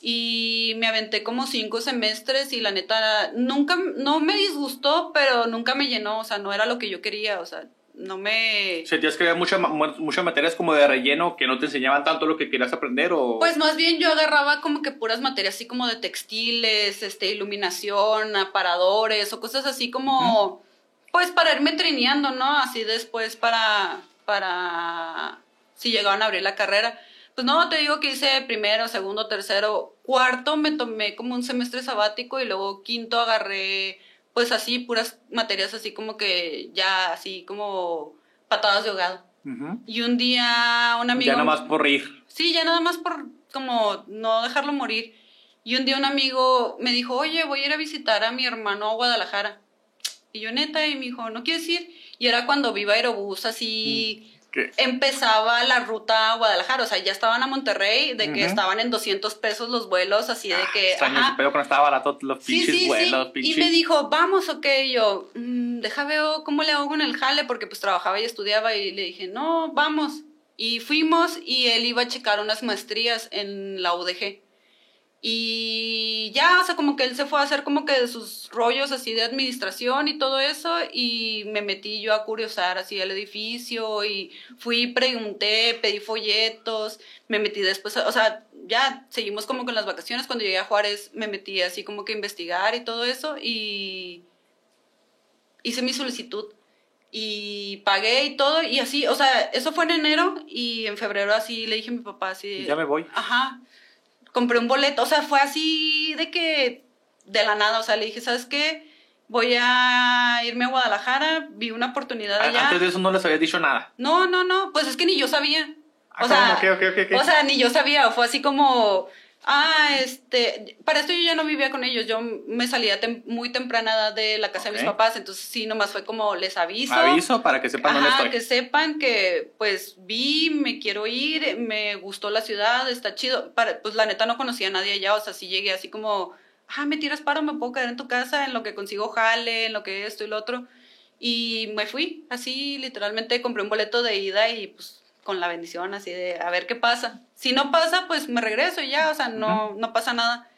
S1: y me aventé como cinco semestres y la neta nunca, no me disgustó, pero nunca me llenó, o sea, no era lo que yo quería, o sea, no me...
S2: ¿Sentías que había mucha ma- mu- muchas materias como de relleno que no te enseñaban tanto lo que querías aprender o...?
S1: Pues más bien yo agarraba como que puras materias así como de textiles, este, iluminación, aparadores o cosas así como, pues para irme trineando, ¿no? Así después para, para, si llegaban a abrir la carrera. Pues no, te digo que hice primero, segundo, tercero, cuarto me tomé como un semestre sabático y luego quinto agarré, pues así, puras materias así como que ya, así como patadas de ahogado.
S2: Ujú.
S1: Y un día un amigo...
S2: Ya nada más por reír.
S1: Sí, ya nada más por como no dejarlo morir. Y un día un amigo me dijo, oye, voy a ir a visitar a mi hermano a Guadalajara. Y yo neta, y me dijo, ¿no quieres ir? Y era cuando viva Aerobús, así
S2: ¿Qué?
S1: empezaba la ruta a Guadalajara. O sea, ya estaban a Monterrey, de que estaban en 200 pesos los vuelos, así de
S2: Ah,
S1: que... ajá.
S2: pedo cuando estaba barato los pinches
S1: sí,
S2: vuelos,
S1: sí.
S2: pinches...
S1: Y me dijo, vamos, ok. Y yo, "Mm, deja veo cómo le hago con el jale, porque pues trabajaba y estudiaba. Y le dije, no, vamos. Y fuimos y él iba a checar unas maestrías en la UDG. Y ya, o sea, como que él se fue a hacer como que de sus rollos así de administración y todo eso. Y me metí yo a curiosar así el edificio y fui, pregunté, pedí folletos, me metí después, o sea, ya seguimos como con las vacaciones. Cuando llegué a Juárez me metí así como que a investigar y todo eso y hice mi solicitud. Y pagué y todo, y así, o sea, eso fue en enero y en febrero así le dije a mi papá así.
S2: Ya me voy.
S1: Ajá. Compré un boleto, o sea, fue así de que de la nada, o sea, le dije, ¿sabes qué? Voy a irme a Guadalajara, vi una oportunidad
S2: A-
S1: allá.
S2: Antes de eso no les habías dicho nada.
S1: No, no, no, pues es que ni yo sabía.
S2: Ah,
S1: sea, o sea, ni yo sabía, fue así como, ah, este, para esto yo ya no vivía con ellos, yo me salía tem- muy temprana edad de la casa de mis papás, entonces sí, nomás fue como, les aviso.
S2: Aviso para que sepan dónde estoy.
S1: que sepan que pues vi, me quiero ir, me gustó la ciudad, está chido. Para, pues la neta no conocía a nadie allá, o sea, sí llegué así como, ah, me tiras paro, me puedo quedar en tu casa, en lo que consigo jale, en lo que esto y lo otro. Y me fui, así literalmente compré un boleto de ida y pues con la bendición así de a ver qué pasa. Si no pasa, pues me regreso y ya, o sea, no, no pasa nada.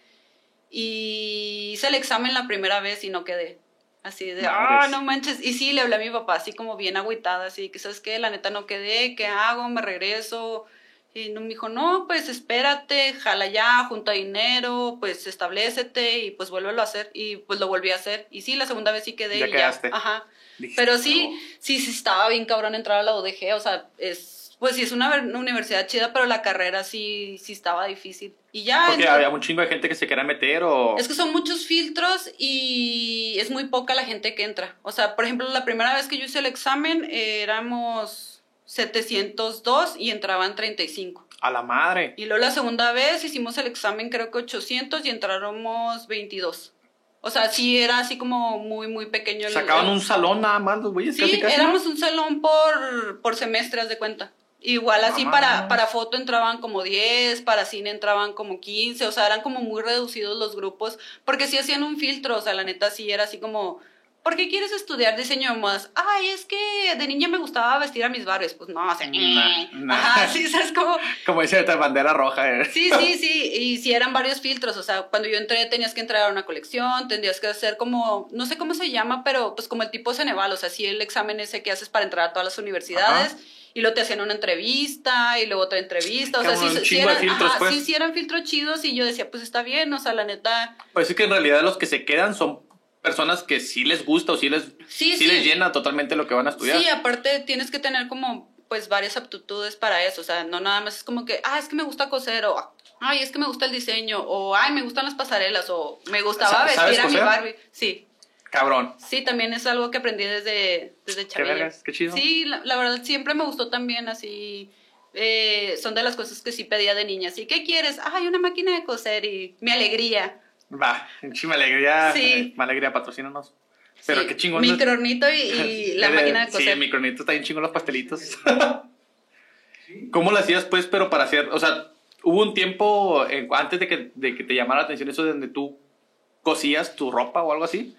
S1: Y hice el examen la primera vez y no quedé. Así de, ah, no manches. Y sí, le hablé a mi papá así como bien agüitada, así que, ¿sabes qué? La neta no quedé, ¿qué hago? ¿Me regreso? Y no, me dijo, no, pues espérate, jala ya, junta dinero, pues establecete y pues vuélvelo a hacer. Y pues lo volví a hacer. Y sí, la segunda vez sí quedé.
S2: Ya
S1: y
S2: quedaste.
S1: Ajá.
S2: Dijiste,
S1: Pero sí, sí, sí estaba bien cabrón entrar a la UDG, o sea, es, pues sí es una, ver- una universidad chida, pero la carrera sí, sí estaba difícil. Y ya...
S2: Porque había un chingo de gente que se quería meter o...
S1: es que son muchos filtros y es muy poca la gente que entra. O sea, por ejemplo, la primera vez que yo hice el examen eh, éramos 702 y entraban 35.
S2: A la madre.
S1: Y luego la segunda vez hicimos el examen creo que 800 y entráramos 22. O sea, sí era así como muy, muy pequeño.
S2: Sacaban
S1: el-
S2: un salón nada más los güeyes
S1: Sí,
S2: casi casi.
S1: éramos un salón por, por semestre, haz de cuenta. Igual así para, para foto entraban como 10, para cine entraban como 15, o sea, eran como muy reducidos los grupos, porque sí hacían un filtro, o sea, la neta sí era así como, ¿por qué quieres estudiar diseño de modas? Ay, es que de niña me gustaba vestir a mis barrios, pues no, o sea,
S2: Nah,
S1: eh.
S2: nah.
S1: ajá, *laughs* sí, ¿sabes cómo?
S2: Como dice esta bandera roja. eh.
S1: Sí, sí, sí, y sí eran varios filtros, o sea, cuando yo entré tenías que entrar a una colección, tendrías que hacer como, no sé cómo se llama, pero pues como el tipo Ceneval, o sea, sí el examen ese que haces para entrar a todas las universidades,
S2: Ajá.
S1: Y luego te hacían una entrevista, y luego otra entrevista, o sea, sí, sí, eran,
S2: filtros,
S1: ajá,
S2: pues.
S1: sí, sí eran filtros chidos, y yo decía, pues está bien, o sea, la neta,
S2: Pues es que en realidad los que se quedan son personas que sí les gusta o sí les,
S1: Sí, sí.
S2: les llena totalmente lo que van a estudiar.
S1: Sí, aparte tienes que tener como pues varias aptitudes para eso, o sea, no nada más es como que, ah, es que me gusta coser o ay, es que me gusta el diseño o ay, me gustan las pasarelas o me gustaba vestir
S2: ¿sabes
S1: a mi? Barbie. Sí.
S2: Cabrón.
S1: Sí, también es algo que aprendí desde desde chavilla.
S2: vergas, qué chido.
S1: Sí, la, la verdad siempre me gustó también así eh, son de las cosas que sí pedía de niña. Así, ¿qué quieres? Ay, una máquina de coser y mi alegría.
S2: Va, sí, me alegría.
S1: Sí.
S2: eh, Me alegría, patrocínanos. Pero
S1: Sí,
S2: qué chingón.
S1: Microornito y, y *laughs* la
S2: Eh,
S1: máquina de
S2: Sí,
S1: coser.
S2: el micronito está bien chingón los pastelitos. *laughs* ¿Cómo lo hacías, pues, pero para hacer, o sea, hubo un tiempo eh, antes de que, de que te llamara la atención eso de donde tú cosías tu ropa o algo así?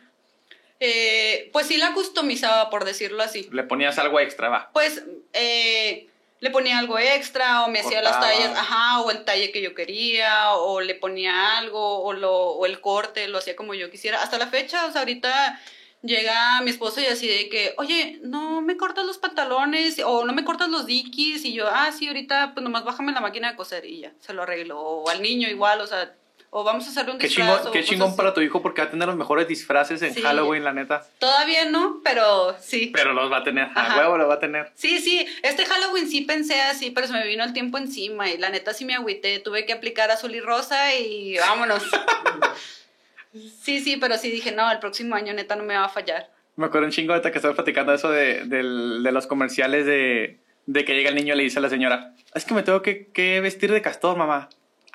S1: Eh, pues sí la customizaba, por decirlo así.
S2: Le ponías algo extra, va.
S1: Pues eh, le ponía algo extra o me hacía las tallas, ajá, o el talle que yo quería, o le ponía algo, o, lo, o el corte, lo hacía como yo quisiera. Hasta la fecha, o sea, ahorita llega mi esposo y así de que, oye, no me cortas los pantalones o no me cortas los dikis y yo, ah, sí, ahorita pues nomás bájame la máquina de coser y ya, se lo arreglo. O al niño igual, o sea, o vamos a hacerle un
S2: Qué
S1: disfraz.
S2: qué chingón para tu hijo porque va a tener los mejores disfraces en
S1: Sí.
S2: Halloween, la neta.
S1: Todavía no, pero sí.
S2: Pero los va a tener, a huevo los va a tener.
S1: Sí, sí, este Halloween sí pensé así, pero se me vino el tiempo encima y la neta sí me agüité, tuve que aplicar azul y rosa y vámonos. *laughs* sí, sí, pero sí dije, no, el próximo año neta no me va a fallar.
S2: Me acuerdo un chingo ahorita que estabas platicando eso de, del- de los comerciales de, de que llega el niño y le dice a la señora, es que me tengo que, que vestir de castor, mamá.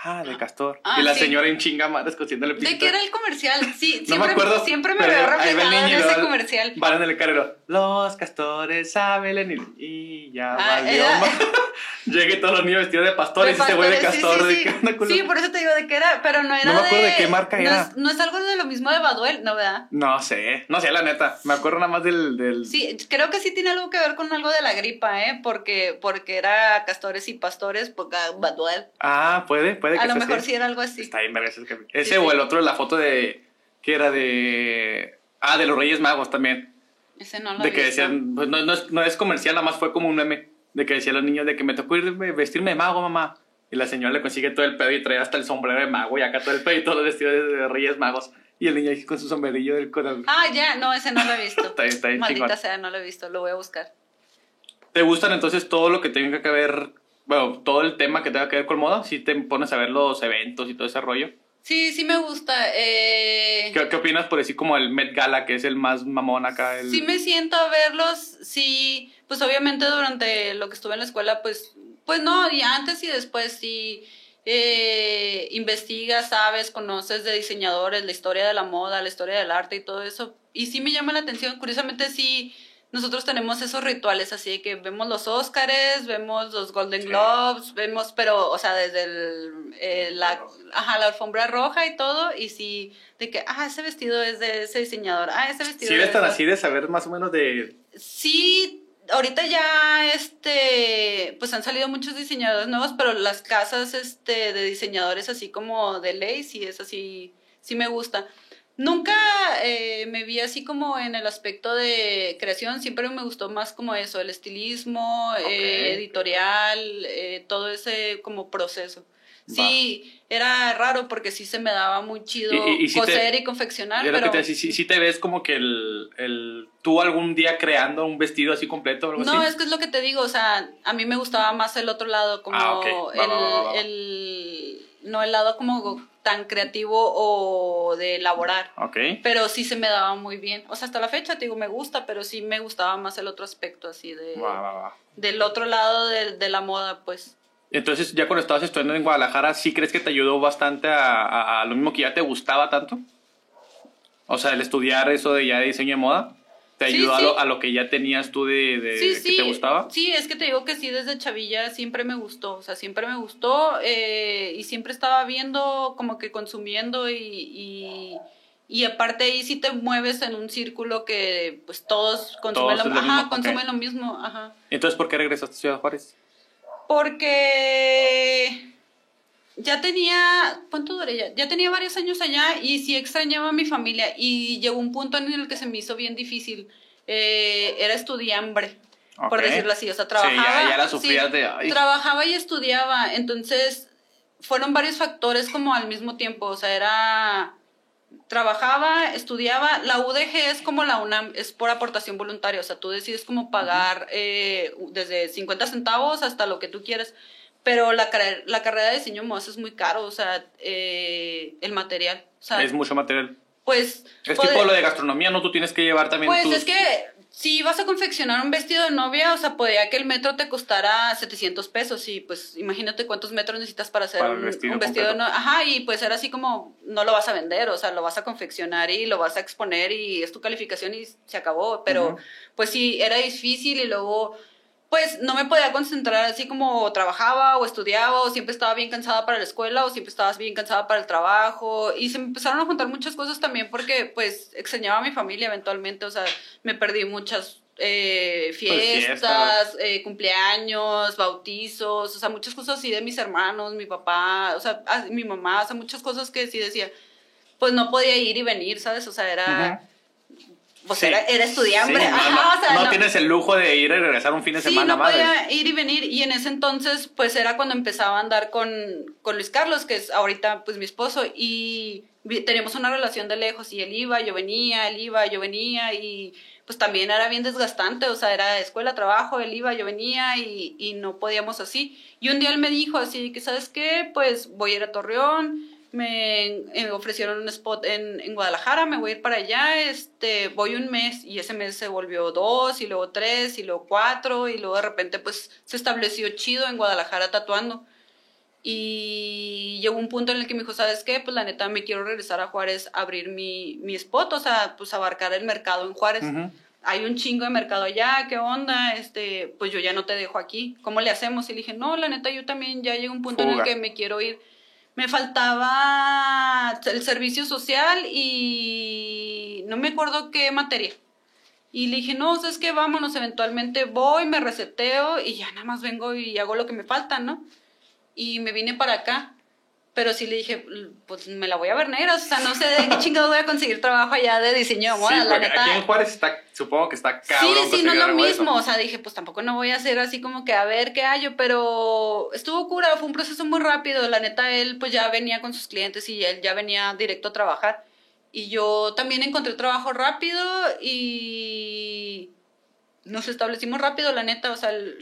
S2: Ah, de castor.
S1: Ah,
S2: y la
S1: sí.
S2: señora en chinga madres cosiéndole
S1: ¿De
S2: pisitas.
S1: qué era el comercial? Sí,
S2: No
S1: siempre,
S2: me acuerdo.
S1: siempre me veo reflejada en ese comercial.
S2: Van en el carrero. Los castores saben y, y ya
S1: Ah,
S2: valió. *laughs* Llegué todos los niños vestidos de pastores y ese güey de
S1: sí,
S2: castor.
S1: sí,
S2: de
S1: por eso te digo de qué era, pero no era
S2: No me acuerdo
S1: de...
S2: de qué marca
S1: no
S2: era.
S1: Es, no es algo de lo mismo de Baduel, ¿no, verdad?
S2: No sé, no sé, la neta. Me acuerdo nada más del... del...
S1: Sí, creo que sí tiene algo que ver con algo de la gripa, ¿eh? Porque, porque era castores y pastores, porque Baduel.
S2: Ah, puede, puede que
S1: A lo mejor
S2: así.
S1: sí era algo así.
S2: Está bien, verga, ese. Ese
S1: Sí,
S2: o
S1: sí.
S2: el otro de la foto de. que era de. Ah, de los Reyes Magos también.
S1: Ese no lo
S2: de
S1: he
S2: que
S1: visto.
S2: decían. Pues no, no, es, no es comercial, nada más fue como un meme. De que decían los niños de que me tocó ir vestirme de mago, mamá. Y la señora le consigue todo el pedo y trae hasta el sombrero de mago y acá todo el pedo y todos los vestidos de Reyes Magos. Y el niño ahí con su sombrerillo del corazón.
S1: Ah, ya, no, ese no lo he visto. *laughs*
S2: Está bien, está bien
S1: Maldita
S2: chingón.
S1: sea, no lo he visto, lo voy a buscar.
S2: ¿Te gustan entonces todo lo que tenga que ver, bueno, todo el tema que tenga que ver con moda? Si te pones a ver los eventos y todo ese rollo.
S1: Sí, sí me gusta. Eh,
S2: ¿Qué, qué opinas por decir como el Met Gala, que es el más mamón acá? El...
S1: Sí me siento a verlos, sí, pues obviamente durante lo que estuve en la escuela, pues, pues no, y antes y después sí eh, investigas, sabes, conoces de diseñadores, la historia de la moda, la historia del arte y todo eso, y sí me llama la atención, curiosamente sí, nosotros tenemos esos rituales así de que vemos los Óscares, vemos los Golden
S2: Sí.
S1: Globes, vemos, pero, o sea, desde el, eh, la, ajá, la alfombra roja y todo, y sí, de que, ah, ese vestido es de ese diseñador, ah, ese vestido es
S2: eres tan así de saber más o menos de...
S1: Sí, ahorita ya este pues han salido muchos diseñadores nuevos, pero las casas este de diseñadores así como de ley sí es así, sí me gusta. Nunca eh, me vi así como en el aspecto de creación, siempre me gustó más como eso, el estilismo, eh, editorial, eh, todo ese como proceso. Sí, era raro porque sí se me daba muy chido
S2: Y- y- y te-
S1: coser y confeccionar, pero...
S2: te decía, si, si te ves como que el, el... Tú algún día creando un vestido así completo o algo
S1: No,
S2: así.
S1: es que es lo que te digo, o sea, a mí me gustaba más el otro lado, como
S2: Ah. Va,
S1: el,
S2: va.
S1: el- no el lado como tan creativo o de elaborar,
S2: Ok.
S1: pero sí se me daba muy bien, o sea, hasta la fecha te digo, me gusta, pero sí me gustaba más el otro aspecto así de, del otro lado de, de la moda, pues.
S2: Entonces, ya cuando estabas estudiando en Guadalajara, ¿sí crees que te ayudó bastante a, a- a lo mismo que ya te gustaba tanto? O sea, el estudiar eso de ya de diseño de moda, ¿te
S1: Sí,
S2: ayudó a, lo, a lo que ya tenías tú de, de
S1: sí,
S2: que te gustaba?
S1: Sí, es que te digo que sí, desde chavilla siempre me gustó, o sea, siempre me gustó eh, y siempre estaba viendo, como que consumiendo y, y, y aparte ahí sí te mueves en un círculo que pues todos consumen,
S2: Todos
S1: lo,
S2: lo
S1: ajá,
S2: mismo,
S1: consumen lo mismo, ajá.
S2: Entonces, ¿por qué regresaste a Ciudad Juárez?
S1: Porque ya tenía, ¿cuánto duré ya? Ya tenía varios años allá y sí extrañaba a mi familia y llegó un punto en el que se me hizo bien difícil. Eh, era estudiambre, por
S2: Ok.
S1: decirlo así, o sea,
S2: Sí,
S1: trabajaba.
S2: ya, ya la sufrías de... ay.
S1: Trabajaba y estudiaba, entonces fueron varios factores como al mismo tiempo, o sea, era trabajaba, estudiaba, la UDG es como la UNAM, es por aportación voluntaria, o sea, tú decides cómo pagar eh, desde 50 centavos hasta lo que tú quieres, pero la, la carrera de diseño modas es muy caro, o sea, eh, el material, o sea,
S2: Es mucho material.
S1: pues...
S2: Es
S1: poder-
S2: tipo lo de gastronomía, ¿no? Tú tienes que llevar también
S1: pues
S2: tus...
S1: es que si vas a confeccionar un vestido de novia, o sea, podría que el metro te costara 700 pesos y pues imagínate cuántos metros necesitas para hacer
S2: Para
S1: un,
S2: vestido
S1: un vestido de novia. Ajá, y pues era así como, no lo vas a vender, o sea, lo vas a confeccionar y lo vas a exponer y es tu calificación y se acabó. Pero pues sí, era difícil y luego pues no me podía concentrar así como trabajaba o estudiaba o siempre estaba bien cansada para la escuela o siempre estabas bien cansada para el trabajo y se me empezaron a juntar muchas cosas también porque pues extrañaba a mi familia eventualmente, o sea, me perdí muchas eh, fiestas,
S2: fiestas.
S1: eh, cumpleaños, bautizos, o sea, muchas cosas así de mis hermanos, mi papá, o sea, mi mamá, o sea, muchas cosas que sí decía, pues no podía ir y venir, ¿sabes? O sea, era... Pues
S2: Sí.
S1: era, era estudiante,
S2: Sí, no, *laughs*
S1: ajá,
S2: no,
S1: o sea,
S2: no
S1: no-
S2: tienes el lujo de ir y regresar un fin de
S1: Sí,
S2: semana
S1: no
S2: más.
S1: podía ir y venir y en ese entonces pues era cuando empezaba a andar con, con Luis Carlos, que es ahorita pues mi esposo y vi- teníamos una relación de lejos y él iba, yo venía, él iba, yo venía y pues también era bien desgastante, o sea, era escuela, trabajo, él iba, yo venía y, y no podíamos así. Y un día él me dijo así que, ¿sabes qué? Pues voy a ir a Torreón, me ofrecieron un spot en, en Guadalajara, me voy a ir para allá, este, voy un mes y ese mes se volvió dos y luego tres y luego cuatro y luego de repente pues se estableció chido en Guadalajara tatuando. Y llegó un punto en el que me dijo, ¿sabes qué? Pues la neta me quiero regresar a Juárez a abrir mi, mi spot, o sea, pues abarcar el mercado en Juárez. Hay un chingo de mercado allá, ¿qué onda? Este, pues yo ya no te dejo aquí. ¿Cómo le hacemos? Y le dije, no, la neta, yo también ya llegué a un punto en el que me quiero ir. Me faltaba el servicio social y no me acuerdo qué materia. Y le dije, no, ¿sabes qué? Vámonos, eventualmente voy, me reseteo y ya nada más vengo y hago lo que me falta, ¿no? Y me vine para acá. Pero sí le dije, pues me la voy a ver negra, o sea, no sé de qué chingados voy a conseguir trabajo allá de diseño de moda,
S2: Sí,
S1: la
S2: porque
S1: neta.
S2: aquí en Juárez está, supongo que está cabrón.
S1: Sí, sí, no es lo mismo. O sea, dije, pues tampoco no voy a hacer así como que a ver qué hallo, pero estuvo cura, fue un proceso muy rápido. La neta, él pues ya venía con sus clientes y él ya venía directo a trabajar. Y yo también encontré trabajo rápido y nos establecimos rápido, la neta, o sea, el-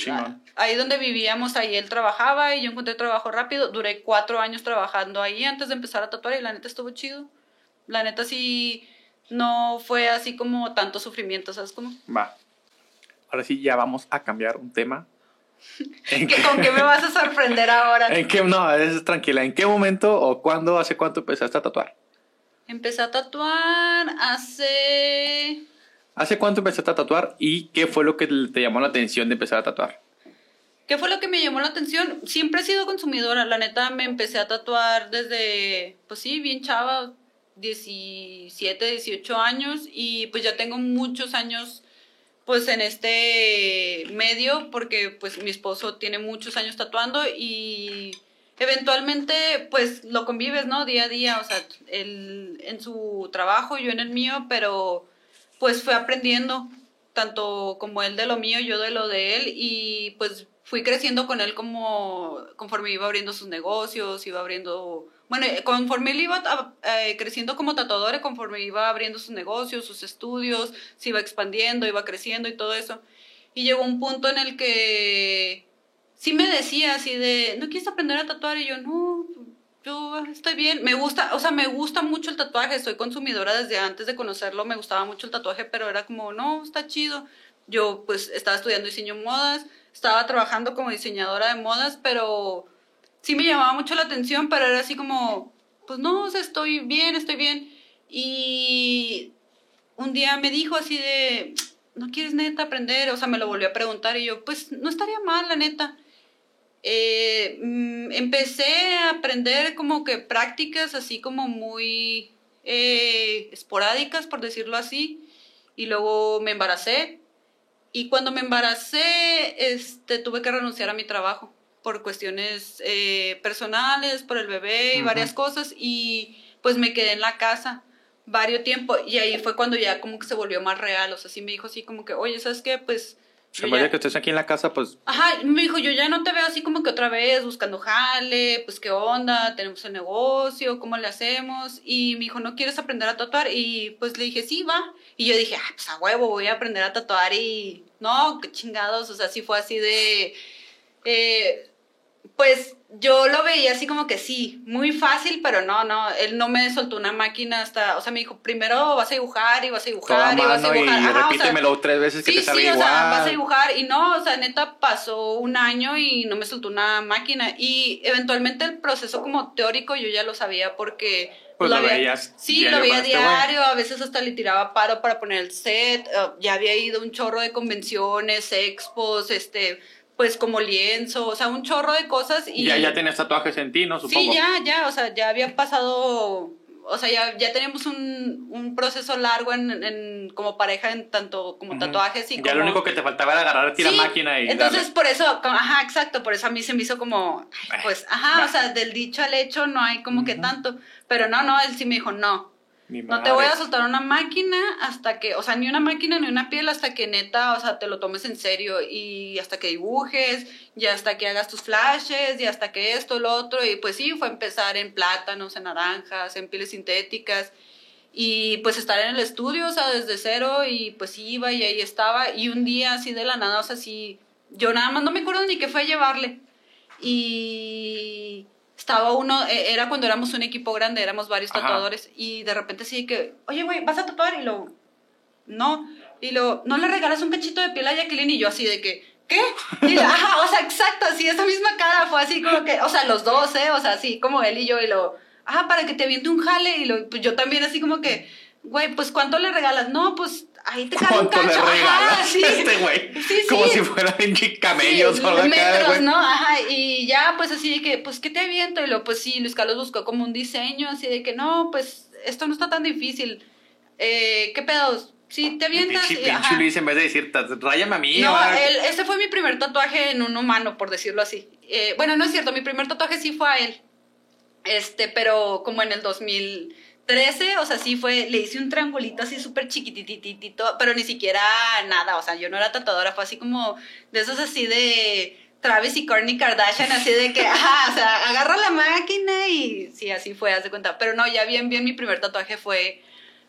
S1: ahí donde vivíamos, ahí él trabajaba y yo encontré trabajo rápido. Duré cuatro años trabajando ahí antes de empezar a tatuar y la neta estuvo chido. La neta sí, no fue así como tanto sufrimiento, ¿sabes cómo?
S2: Va. Ahora sí, ya vamos a cambiar un tema. ¿En *laughs*
S1: ¿Qué- ¿Con qué me vas a sorprender ahora?
S2: ¿En qué? No, es tranquila. ¿En qué momento o cuándo, hace cuánto empezaste a tatuar?
S1: Empecé a tatuar hace...
S2: ¿Hace cuánto empezaste a tatuar y qué fue lo que te llamó la atención de empezar a tatuar?
S1: ¿Qué fue lo que me llamó la atención? Siempre he sido consumidora, la neta me empecé a tatuar desde, pues sí, bien chava, 17, 18 años y pues ya tengo muchos años pues en este medio porque pues mi esposo tiene muchos años tatuando y eventualmente pues lo convives, ¿no? Día a día, o sea, él en su trabajo, yo en el mío, pero pues fue aprendiendo tanto como él de lo mío, yo de lo de él y pues fui creciendo con él como conforme iba abriendo sus negocios, iba abriendo, bueno, eh, conforme él iba ah, eh, creciendo como tatuador, conforme iba abriendo sus negocios, sus estudios, se iba expandiendo, iba creciendo y todo eso. Y llegó un punto en el que sí me decía así de, ¿no quieres aprender a tatuar? Y yo, no, yo estoy bien. Me gusta, o sea, me gusta mucho el tatuaje. Soy consumidora desde antes de conocerlo. Me gustaba mucho el tatuaje, pero era como, no, está chido. Yo, pues, estaba estudiando diseño de modas, estaba trabajando como diseñadora de modas, pero sí me llamaba mucho la atención, pero era así como, pues no, estoy bien, estoy bien. Y un día me dijo así de, ¿no quieres neta aprender? O sea, me lo volvió a preguntar y yo, pues no estaría mal, la neta. Eh, mm, empecé a aprender como que prácticas así como muy eh, esporádicas, por decirlo así, y luego me embaracé. Y cuando me embaracé, este, tuve que renunciar a mi trabajo por cuestiones eh, personales, por el bebé y varias cosas, y pues me quedé en la casa varios tiempo, y ahí fue cuando ya como que se volvió más real, o sea, sí me dijo así como que, oye, ¿sabes qué? Pues...
S2: Se
S1: ya-
S2: que estés aquí en la casa, pues
S1: Ajá, me dijo, yo ya no te veo así como que otra vez buscando jale, pues qué onda, tenemos el negocio, ¿cómo le hacemos? Y me dijo, ¿no quieres aprender a tatuar? Y pues le dije, sí, va. Y yo dije, ah, pues a huevo, voy a aprender a tatuar y no, qué chingados, o sea, sí fue así de... eh, pues yo lo veía así como que sí, muy fácil, pero no, no, él no me soltó una máquina hasta, o sea, me dijo, primero vas a dibujar y vas a
S2: toda
S1: dibujar y vas a
S2: y
S1: dibujar. O sea,
S2: repítemelo tres veces que
S1: sí,
S2: te salga
S1: sí, o
S2: igual.
S1: sea, vas a dibujar y no, o sea, neta pasó un año y no me soltó una máquina y eventualmente el proceso como teórico yo ya lo sabía porque
S2: Pues lo
S1: había-
S2: veías
S1: Sí, lo veía
S2: este
S1: diario, a veces hasta le tiraba paro para poner el set, eh, ya había ido un chorro de convenciones, expos, este, pues como lienzo, o sea, un chorro de cosas y
S2: Ya, ya tenías tatuajes en ti, ¿no? Supongo.
S1: Sí, ya, ya, o sea, ya había pasado, o sea, ya, ya teníamos un, un proceso largo en, en- como pareja en tanto como
S2: Ujú.
S1: tatuajes y
S2: Ya
S1: como...
S2: lo único que te faltaba era agarrar a la
S1: Sí,
S2: máquina y
S1: entonces
S2: darle.
S1: por eso, como- ajá, exacto, por eso a mí se me hizo como, pues, ajá, o sea, del dicho al hecho no hay como que tanto, pero no, no, él sí me dijo, no, No te voy a soltar una máquina hasta que, o sea, ni una máquina ni una piel hasta que neta, o sea, te lo tomes en serio y hasta que dibujes, y hasta que hagas tus flashes, y hasta que esto, lo otro, y pues sí, fue empezar en plátanos, en naranjas, en pieles sintéticas, y pues estar en el estudio, o sea, desde cero, y pues iba y ahí estaba, y un día así de la nada, o sea, sí, yo nada más no me acuerdo ni qué fue a llevarle, y estaba uno, e- era cuando éramos un equipo grande, éramos varios
S2: Ajá.
S1: tatuadores, y de repente sí que, oye, güey, ¿vas a tatuar? Y lo, no, y lo, ¿no le regalas un cachito de piel a Jacqueline? Y yo así de que, ¿qué? Y lo, ajá, o sea, exacto, así, esa misma cara fue así como que, o sea, los dos, ¿eh? O sea, así como él y yo, y lo, ajá, para que te aviente un jale, y lo, pues yo también así como que, güey, pues ¿cuánto le regalas? No, pues ahí te cae un
S2: ¿Cuánto le
S1: cacho, ajá, sí.
S2: este güey?
S1: Sí, sí.
S2: Como si fuera pinche camellos
S1: Sí,
S2: o algo
S1: metros. ¿no? Ajá, y ya, pues así de que, pues, ¿qué te aviento? Y lo, pues sí, Luis Carlos buscó como un diseño, así de que, no, pues, esto no está tan difícil. Eh, ¿Qué pedos? Sí, te avientas.
S2: Pinche,
S1: y-
S2: pinche. Luis, en vez de decir, "Ta- ráyame a mí.
S1: No,
S2: va".
S1: él, este fue mi primer tatuaje en un humano, por decirlo así. Eh, bueno, no es cierto, mi primer tatuaje sí fue a él. Este, pero como en el 2013, o sea, sí fue, le hice un triangulito así súper chiquitititito, pero ni siquiera nada, o sea, yo no era tatuadora, fue así como de esos así de Travis y Kourtney Kardashian, así de que, *laughs* ajá, o sea, agarra la máquina y sí, así fue, haz de cuenta. Pero no, ya bien, bien, mi primer tatuaje fue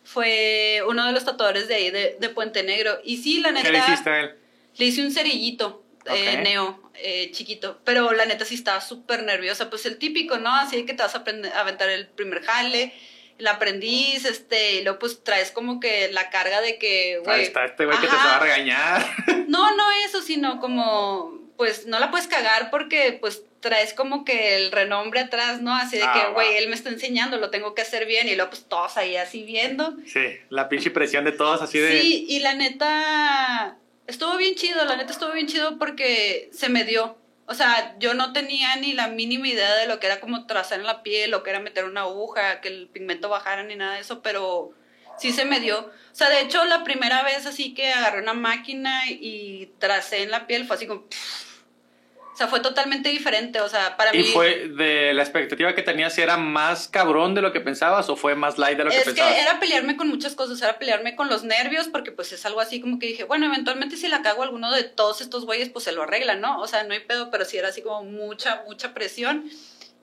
S1: fue uno de los tatuadores de ahí, de, de Puente Negro. Y sí, la neta.
S2: ¿Qué le hiciste a él?
S1: Le hice un cerillito, eh, neo, eh, chiquito. Pero la neta sí estaba súper nerviosa. Pues el típico, ¿no? Así que te vas a aprender, a aventar el primer jale, el aprendiz, este, y luego pues traes como que la carga de que,
S2: Ahí
S1: güey.
S2: está este güey que te va a regañar.
S1: No, no eso, sino como, pues no la puedes cagar porque pues traes como que el renombre atrás, ¿no? Así de
S2: Ah,
S1: que, güey, él me está enseñando, lo tengo que hacer bien y luego pues todos ahí así viendo.
S2: Sí, la pinche presión de todos así de...
S1: Sí, y la neta, estuvo bien chido, la neta estuvo bien chido porque se me dio. O sea, yo no tenía ni la mínima idea de lo que era como trazar en la piel, lo que era meter una aguja, que el pigmento bajara ni nada de eso, pero sí se me dio. O sea, de hecho, la primera vez así que agarré una máquina y tracé en la piel fue así como... sea, fue totalmente diferente. O sea, para
S2: ¿Y
S1: mí...
S2: fue de la expectativa que tenías, era más cabrón de lo que pensabas o fue más light de lo que
S1: es
S2: pensabas?
S1: que era pelearme con muchas cosas, era pelearme con los nervios, porque pues es algo así como que dije, bueno, eventualmente si la cago a alguno de todos estos güeyes, pues se lo arreglan, ¿no? O sea, no hay pedo, pero sí era así como mucha, mucha presión.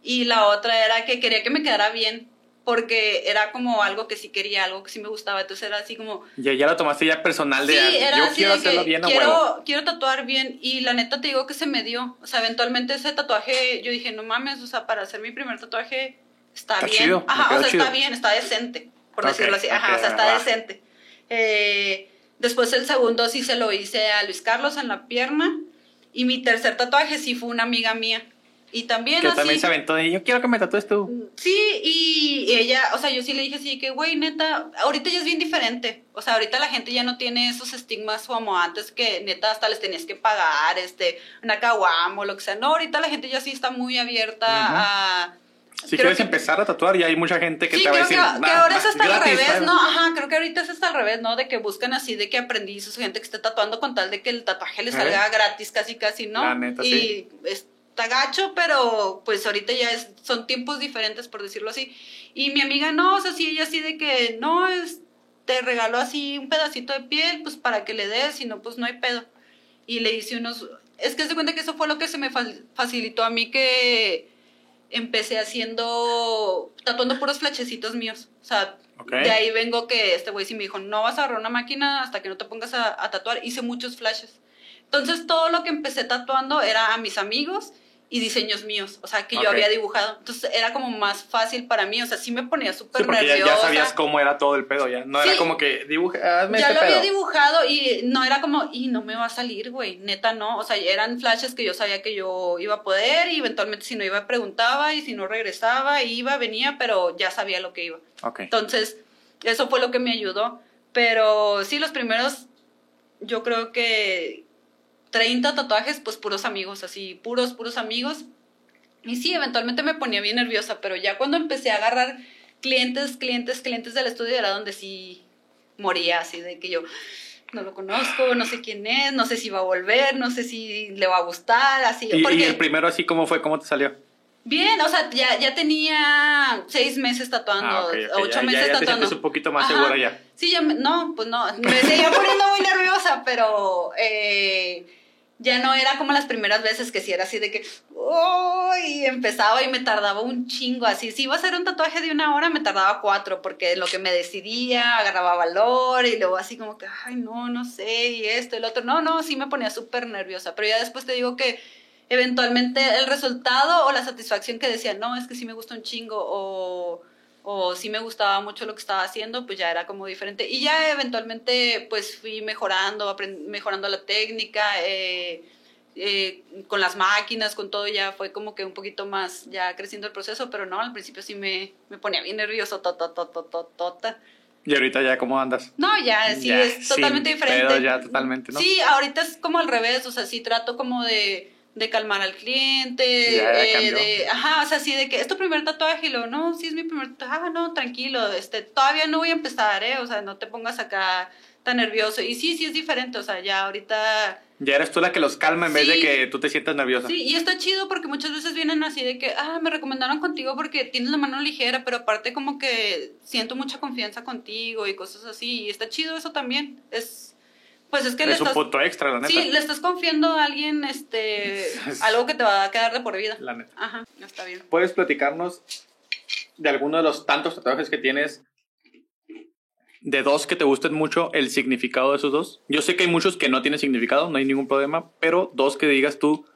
S1: Y la otra era que quería que me quedara bien, porque era como algo que sí quería, algo que sí me gustaba, entonces era así como,
S2: Ya, ya lo tomaste ya personal de
S1: Sí, era
S2: yo
S1: así
S2: quiero
S1: de que
S2: hacerlo bien a huevo.
S1: quiero, quiero tatuar bien y la neta te digo que se me dio. O sea, eventualmente ese tatuaje, yo dije, no mames, o sea, para hacer mi primer tatuaje está,
S2: Está
S1: bien.
S2: chido,
S1: Ajá, o sea,
S2: chido.
S1: está bien, está decente, por decirlo así. Ajá, o sea, está
S2: va.
S1: decente. Eh, después el segundo sí se lo hice a Luis Carlos en la pierna y mi tercer tatuaje sí fue una amiga mía. Y también
S2: Que
S1: así...
S2: también se aventó de yo quiero que me tatúes tú.
S1: Sí, y y ella, o sea, yo sí le dije así que, güey, neta, ahorita ya es bien diferente. O sea, ahorita la gente ya no tiene esos estigmas como antes que neta hasta les tenías que pagar, este, una caguamo, lo que sea. No, ahorita la gente ya sí está muy abierta a...
S2: Si
S1: creo
S2: quieres
S1: que-
S2: empezar a tatuar, ya hay mucha gente que
S1: Sí,
S2: te va a
S1: que,
S2: decir.
S1: que
S2: "Nah,
S1: ahora es hasta al
S2: gratis,
S1: revés,
S2: ¿sabes?".
S1: ¿no? Ajá, creo que ahorita es hasta al revés, ¿no? De que buscan así, de que aprendices, gente que esté tatuando con tal de que el tatuaje le
S2: Eh.
S1: salga gratis, casi, casi, ¿no?
S2: La neta,
S1: y
S2: sí.
S1: Está gacho, pero pues ahorita ya es, son tiempos diferentes, por decirlo así. Y mi amiga no, o sea, sí, ella así de que no, es, te regaló así un pedacito de piel, pues para que le des, y no, pues no hay pedo. Y le hice unos... Es que se cuenta que eso fue lo que se me fa- facilitó a mí que empecé haciendo, tatuando puros flachecitos míos. O sea,
S2: Ok.
S1: de ahí vengo que este güey sí me dijo, no vas a agarrar una máquina hasta que no te pongas a, a tatuar. Hice muchos flashes. Entonces todo lo que empecé tatuando era a mis amigos y diseños míos, o sea, que yo había dibujado. Entonces era como más fácil para mí, o sea, sí me ponía
S2: Sí,
S1: súper
S2: ya,
S1: nerviosa.
S2: ya sabías cómo era todo el pedo, ya. No era
S1: Sí.
S2: como que dibuja, hazme
S1: ya
S2: este
S1: lo había dibujado y no era como, y no me va a salir, güey, neta no, o sea, eran flashes que yo sabía que yo iba a poder y eventualmente si no iba preguntaba y si no regresaba, iba, venía, pero ya sabía lo que iba.
S2: Ok.
S1: Entonces, eso fue lo que me ayudó, pero sí, los primeros, yo creo que 30 tatuajes, pues puros amigos, así, puros, puros amigos. Y sí, eventualmente me ponía bien nerviosa, pero ya cuando empecé a agarrar clientes, clientes, clientes del estudio era donde sí moría, así de que yo no lo conozco, no sé quién es, no sé si va a volver, no sé si le va a gustar, así.
S2: ¿Y,
S1: porque
S2: y el primero así cómo fue? ¿Cómo te salió?
S1: bien, o sea, ya, ya tenía seis meses tatuando,
S2: Ah, ok, ok,
S1: ocho
S2: ya,
S1: meses
S2: ya, ya te
S1: tatuando.
S2: sientes un poquito más
S1: Ajá.
S2: segura ya.
S1: Sí, ya me- no, pues no, me seguía poniendo muy nerviosa, pero eh, ya no era como las primeras veces que sí era así de que, ¡ay! empezaba y me tardaba un chingo, así, si iba a hacer un tatuaje de una hora, me tardaba cuatro, porque lo que me decidía, agarraba valor, y luego así como que, ay, no, no sé, y esto, y el otro, no, no, sí me ponía súper nerviosa, pero ya después te digo que eventualmente el resultado o la satisfacción que decía, no, es que sí me gusta un chingo, o o si me gustaba mucho lo que estaba haciendo, pues ya era como diferente. Y ya eventualmente pues fui mejorando, mejorando la técnica, eh, eh, con las máquinas, con todo, ya fue como que un poquito más, ya creciendo el proceso, pero no, al principio sí me, me ponía bien nervioso, tota, tota, tota, tota.
S2: Y ahorita ya cómo andas.
S1: No, ya, sí,
S2: Ya,
S1: es totalmente diferente.
S2: ya totalmente, ¿no?
S1: Sí, ahorita es como al revés, o sea, sí trato como de, de calmar al cliente,
S2: ya
S1: eh, de, ajá, o sea, sí, de que es tu primer tatuaje y lo, no, sí es mi primer tatuaje, ah, no, tranquilo, este, todavía no voy a empezar, eh, o sea, no te pongas acá tan nervioso. Y sí, sí es diferente, o sea, ya ahorita
S2: Ya eres tú la que los calma en vez de que tú te sientas nerviosa.
S1: Sí, y está chido porque muchas veces vienen así de que, ah, me recomendaron contigo porque tienes la mano ligera, pero aparte como que siento mucha confianza contigo y cosas así. Y está chido eso también. Es, pues es que le
S2: es un
S1: estás,
S2: punto extra, la neta.
S1: sí, le estás confiando a alguien, este, *laughs* algo que te va a quedar de por vida.
S2: La neta.
S1: Ajá, está bien.
S2: ¿Puedes platicarnos de alguno de los tantos tatuajes que tienes? de dos que te gusten mucho, el significado de esos dos. Yo sé que hay muchos que no tienen significado, no hay ningún problema, pero dos que digas tú,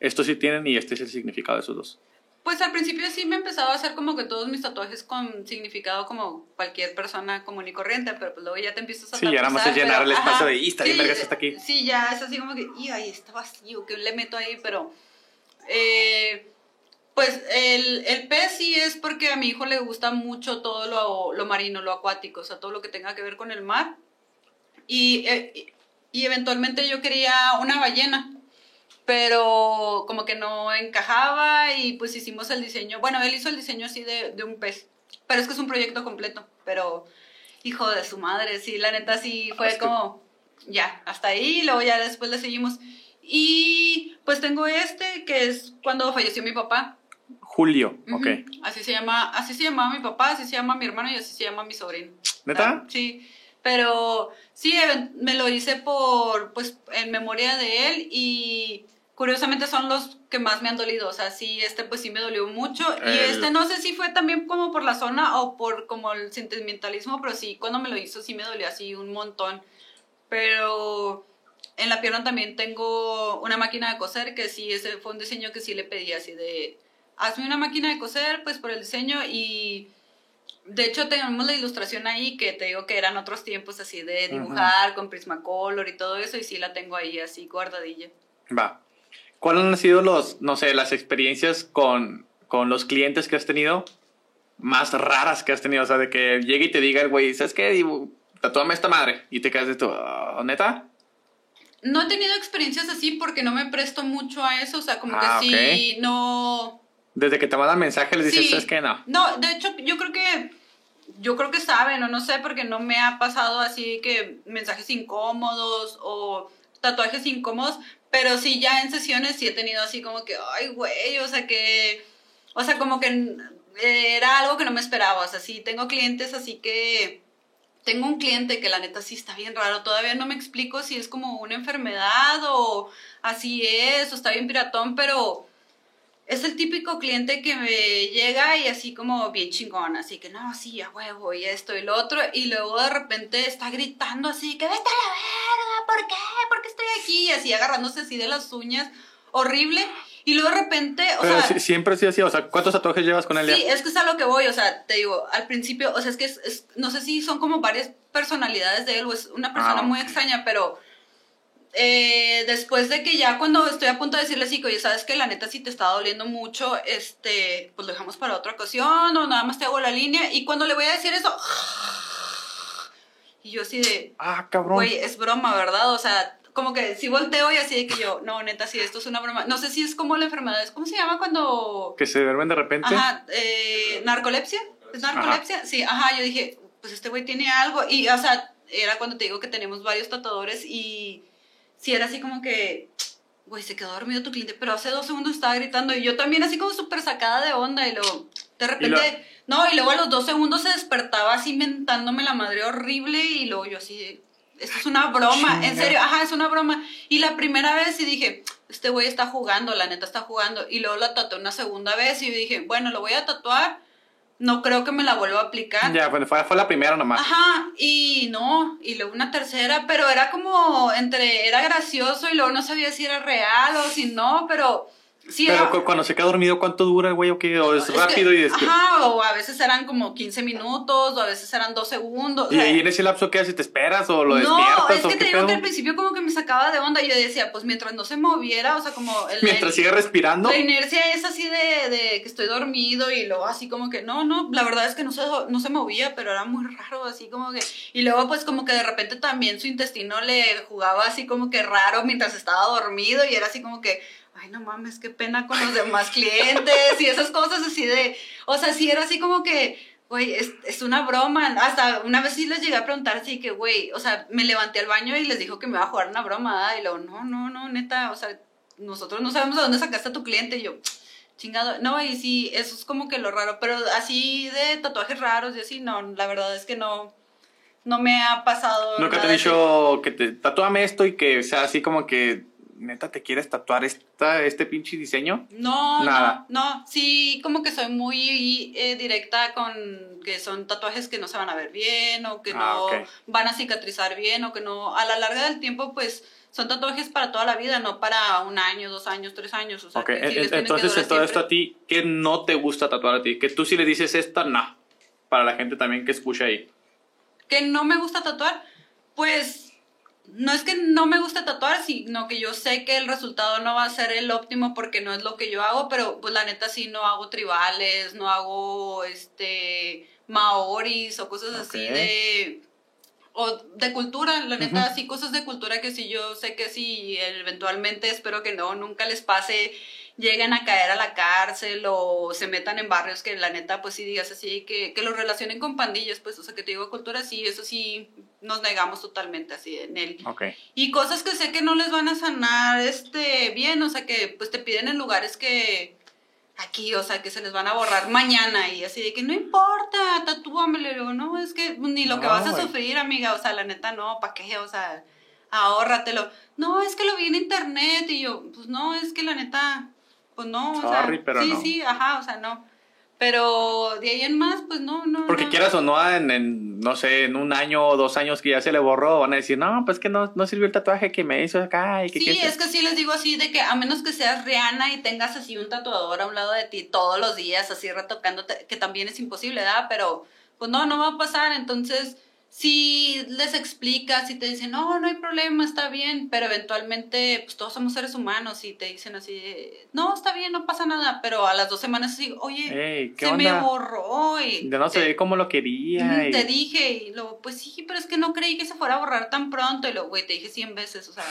S2: estos sí tienen y este es el significado de esos dos.
S1: Pues al principio sí me empezaba a hacer como que todos mis tatuajes con significado como cualquier persona común y corriente, pero pues luego ya te empiezas a
S2: Sí, ya nada más es llenar el espacio
S1: ajá,
S2: de, "Y, está bien
S1: sí,
S2: vergas, está aquí".
S1: Sí, ya es así como que, y ahí está vacío, que le meto ahí, pero eh, pues el, el pez sí es porque a mi hijo le gusta mucho todo lo, lo marino, lo acuático, o sea, todo lo que tenga que ver con el mar. Y, eh, y eventualmente yo quería una ballena, pero como que no encajaba y pues hicimos el diseño. Bueno, él hizo el diseño así de, de un pez, pero es que es un proyecto completo, pero hijo de su madre, sí, la neta sí fue como, ya, hasta ahí, y luego ya después le seguimos. Y pues tengo este, que es cuando falleció mi papá.
S2: Julio,
S1: Ujú.
S2: ok.
S1: Así se llama, así se llamaba mi papá, así se llama mi hermano y así se llama mi sobrino.
S2: ¿Neta?
S1: Ah, Sí, pero sí, me lo hice por, pues, en memoria de él y curiosamente son los que más me han dolido, o sea, sí, este pues sí me dolió mucho y
S2: El-
S1: este no sé si fue también como por la zona o por como el sentimentalismo, pero sí, cuando me lo hizo sí me dolió así un montón, pero en la pierna también tengo una máquina de coser que sí, ese fue un diseño que sí le pedí así de, hazme una máquina de coser pues por el diseño y... De hecho, tenemos la ilustración ahí que te digo que eran otros tiempos así de dibujar con Prismacolor y todo eso, y sí la tengo ahí así guardadilla.
S2: Va. ¿Cuáles han sido los, no sé, las experiencias con, con los clientes que has tenido más raras que has tenido? O sea, de que llegue y te diga el güey, ¿sabes qué? Tatúame esta madre. Y te quedas de tu, "Ah, ¿neta?
S1: No he tenido experiencias así porque no me presto mucho a eso, o sea, como
S2: Ah,
S1: que sí, no...
S2: Desde que te mandan mensaje les dices,
S1: Sí.
S2: ¿sabes qué? No.
S1: No, de hecho, yo creo que yo creo que saben o no sé porque no me ha pasado así que mensajes incómodos o tatuajes incómodos, pero sí ya en sesiones sí he tenido así como que, ay, güey, o sea que, o sea, como que eh, era algo que no me esperaba, o sea, sí tengo clientes así que tengo un cliente que la neta sí está bien raro, todavía no me explico si es como una enfermedad o así es, o está bien piratón, pero es el típico cliente que me llega y así como bien chingón, así que no, sí, a huevo y esto y lo otro, y luego de repente está gritando así, que vete a la verga, ¿por qué? ¿Por qué estoy aquí? Y así agarrándose así de las uñas, horrible, y luego de repente, o
S2: Pero
S1: sea...
S2: sí- siempre sido así. O sea, ¿cuántos tatuajes llevas con él
S1: Sí, es que es a lo que voy, o sea, te digo, al principio, o sea, es que es, es- no sé si son como varias personalidades de él o es una persona
S2: Ah,
S1: muy extraña, pero eh, después de que ya cuando estoy a punto de decirle así, que, oye, sabes que la neta sí te está doliendo mucho, este, pues lo dejamos para otra ocasión o nada más te hago la línea y cuando le voy a decir eso, y yo así de,
S2: Ah, cabrón.
S1: Güey, es broma, ¿verdad? O sea, como que si volteo y así de que yo, no, neta, sí, esto es una broma. No sé si es como la enfermedad, es- ¿cómo se llama cuando...
S2: Que se duermen de repente.
S1: Ajá, eh, narcolepsia. ¿Es narcolepsia? Sí, ajá, yo dije, pues este güey tiene algo. Y, o sea, era cuando te digo que tenemos varios tatuadores y sí era así como que, güey, se quedó dormido tu cliente, pero hace dos segundos estaba gritando y yo también así como súper sacada de onda y luego, de repente, no, y luego a los dos segundos se despertaba así mentándome la madre horrible y luego yo así, esto es una broma, en serio, ajá, es una broma. Y la primera vez sí dije, este güey está jugando, la neta está jugando. Y luego la tatué una segunda vez y dije, bueno, lo voy a tatuar, no creo que me la vuelva a aplicar.
S2: Ya, bueno, fue, fue la primera nomás.
S1: Ajá, y no, y luego una tercera, pero era como entre, era gracioso y luego no sabía si era real o si no, pero sí
S2: Pero
S1: era...
S2: cuando se queda dormido, ¿cuánto dura, güey? ¿O qué? ¿O es,
S1: es que-
S2: rápido y después?
S1: Ajá, o a veces eran como 15 minutos, o a veces eran 2 segundos. o
S2: ¿Y
S1: sea,
S2: ahí en ese lapso qué haces? ¿Te esperas o lo
S1: no,
S2: despiertas
S1: es
S2: o
S1: que te digo
S2: pedo?
S1: que al principio como que me sacaba de onda y yo decía, pues mientras no se moviera, o sea, como... El,
S2: Mientras
S1: el-
S2: sigue respirando.
S1: La inercia es así de, de que estoy dormido y luego así como que no, no, la verdad es que no se, no se movía, pero era muy raro, así como que... Y luego pues como que de repente también su intestino le jugaba así como que raro mientras estaba dormido y era así como que, ay no mames, qué pena con los demás clientes y esas cosas así de... O sea, sí era así como que... Güey, es, es una broma. Hasta una vez sí les llegué a preguntar así que, güey, o sea, me levanté al baño y les dijo que me iba a jugar una broma. Y luego, no, no, no, neta, o sea, nosotros no sabemos de dónde sacaste a tu cliente. Y yo, chingado. No, y sí, eso es como que lo raro. Pero así de tatuajes raros y así, no, la verdad es que no, no me ha pasado.
S2: Nunca te he dicho que te tatúame esto y que sea así como que neta, ¿te quieres tatuar esta, este pinche diseño?
S1: No,
S2: Nada.
S1: no, no. Sí, como que soy muy eh, directa con que son tatuajes que no se van a ver bien o que
S2: Ah,
S1: no van a cicatrizar bien o que no, a la larga del tiempo, pues son tatuajes para toda la vida, no para un año, dos años, tres años. O sea,
S2: Ok,
S1: que sí les que
S2: entonces en todo esto a ti, ¿qué no te gusta tatuar a ti? Que tú sí le dices esta, no. Para la gente también que escucha ahí.
S1: que no me gusta tatuar, pues no es que no me gusta tatuar, sino que yo sé que el resultado no va a ser el óptimo porque no es lo que yo hago, pero pues la neta sí no hago tribales, no hago este maoris o cosas así de o de cultura, la neta
S2: Ujú.
S1: sí cosas de cultura que sí yo sé que sí eventualmente espero que no nunca les pase lleguen a caer a la cárcel o se metan en barrios que la neta, pues sí digas así, que, que los relacionen con pandillas, pues, o sea, que te digo cultura, sí, eso sí nos negamos totalmente así en él.
S2: Ok.
S1: Y cosas que sé que no les van a sanar este, bien, o sea, que pues te piden en lugares que aquí, o sea, que se les van a borrar mañana y así de que no importa, tatúamelo, Y luego, no, es que ni lo que vas a sufrir, amiga, o sea, la neta, no, ¿para qué? O sea, ahórratelo. No, es que lo vi en internet y yo, pues no, es que la neta, pues no, o
S2: Sorry,
S1: sea,
S2: pero
S1: sí,
S2: no.
S1: sí, ajá, o sea, no. Pero de ahí en más, pues no, no.
S2: Porque
S1: no.
S2: quieras o no, en, en, no sé, en un año o dos años que ya se le borró, van a decir, no, pues que no, no sirvió el tatuaje que me hizo acá. Y que,
S1: Sí, es que sí les digo así de que a menos que seas Rihanna y tengas así un tatuador a un lado de ti todos los días, así retocándote, que también es imposible, ¿verdad? Pero pues no, no va a pasar. Entonces, si les explicas y te dicen, no, no hay problema, está bien, pero eventualmente, pues todos somos seres humanos y te dicen así, no, está bien, no pasa nada, pero a las dos semanas así, oye,
S2: Ey, ¿qué
S1: se
S2: onda?
S1: me borró y...
S2: De no se
S1: te-
S2: ve como lo quería. Y-
S1: Te dije, y luego, pues sí, pero es que no creí que se fuera a borrar tan pronto. Y luego, güey, te dije 100 veces, o sea,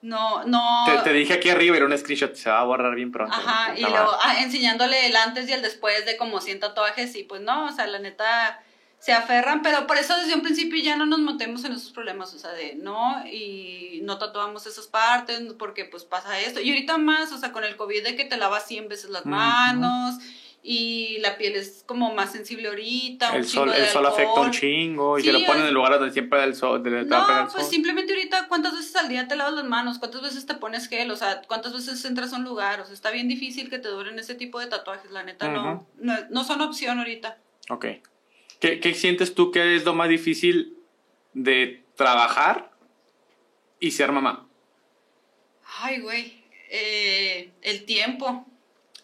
S1: no, no.
S2: Te, te dije aquí arriba, era un screenshot, se va a borrar bien pronto.
S1: Ajá, y luego ah, enseñándole el antes y el después de como 100 tatuajes, y pues no, o sea, la neta se aferran, pero por eso desde un principio ya no nos metemos en esos problemas, o sea, de no, y no tatuamos esas partes porque pues pasa esto. Y ahorita más, o sea, con el COVID de que te lavas 100 veces las manos y la piel es como más sensible ahorita. un
S2: El sol, el sol afecta un chingo y
S1: Sí,
S2: se lo ponen en el lugar donde siempre el sol. de- te
S1: No,
S2: el
S1: pues
S2: sol.
S1: simplemente ahorita, ¿cuántas veces al día te lavas las manos? ¿Cuántas veces te pones gel? O sea, ¿cuántas veces entras a un lugar? O sea, está bien difícil que te duren ese tipo de tatuajes, la neta, no, no, no son opción ahorita.
S2: Ok. ¿Qué, ¿Qué sientes tú que es lo más difícil de trabajar y ser mamá?
S1: Ay, güey, eh, el tiempo,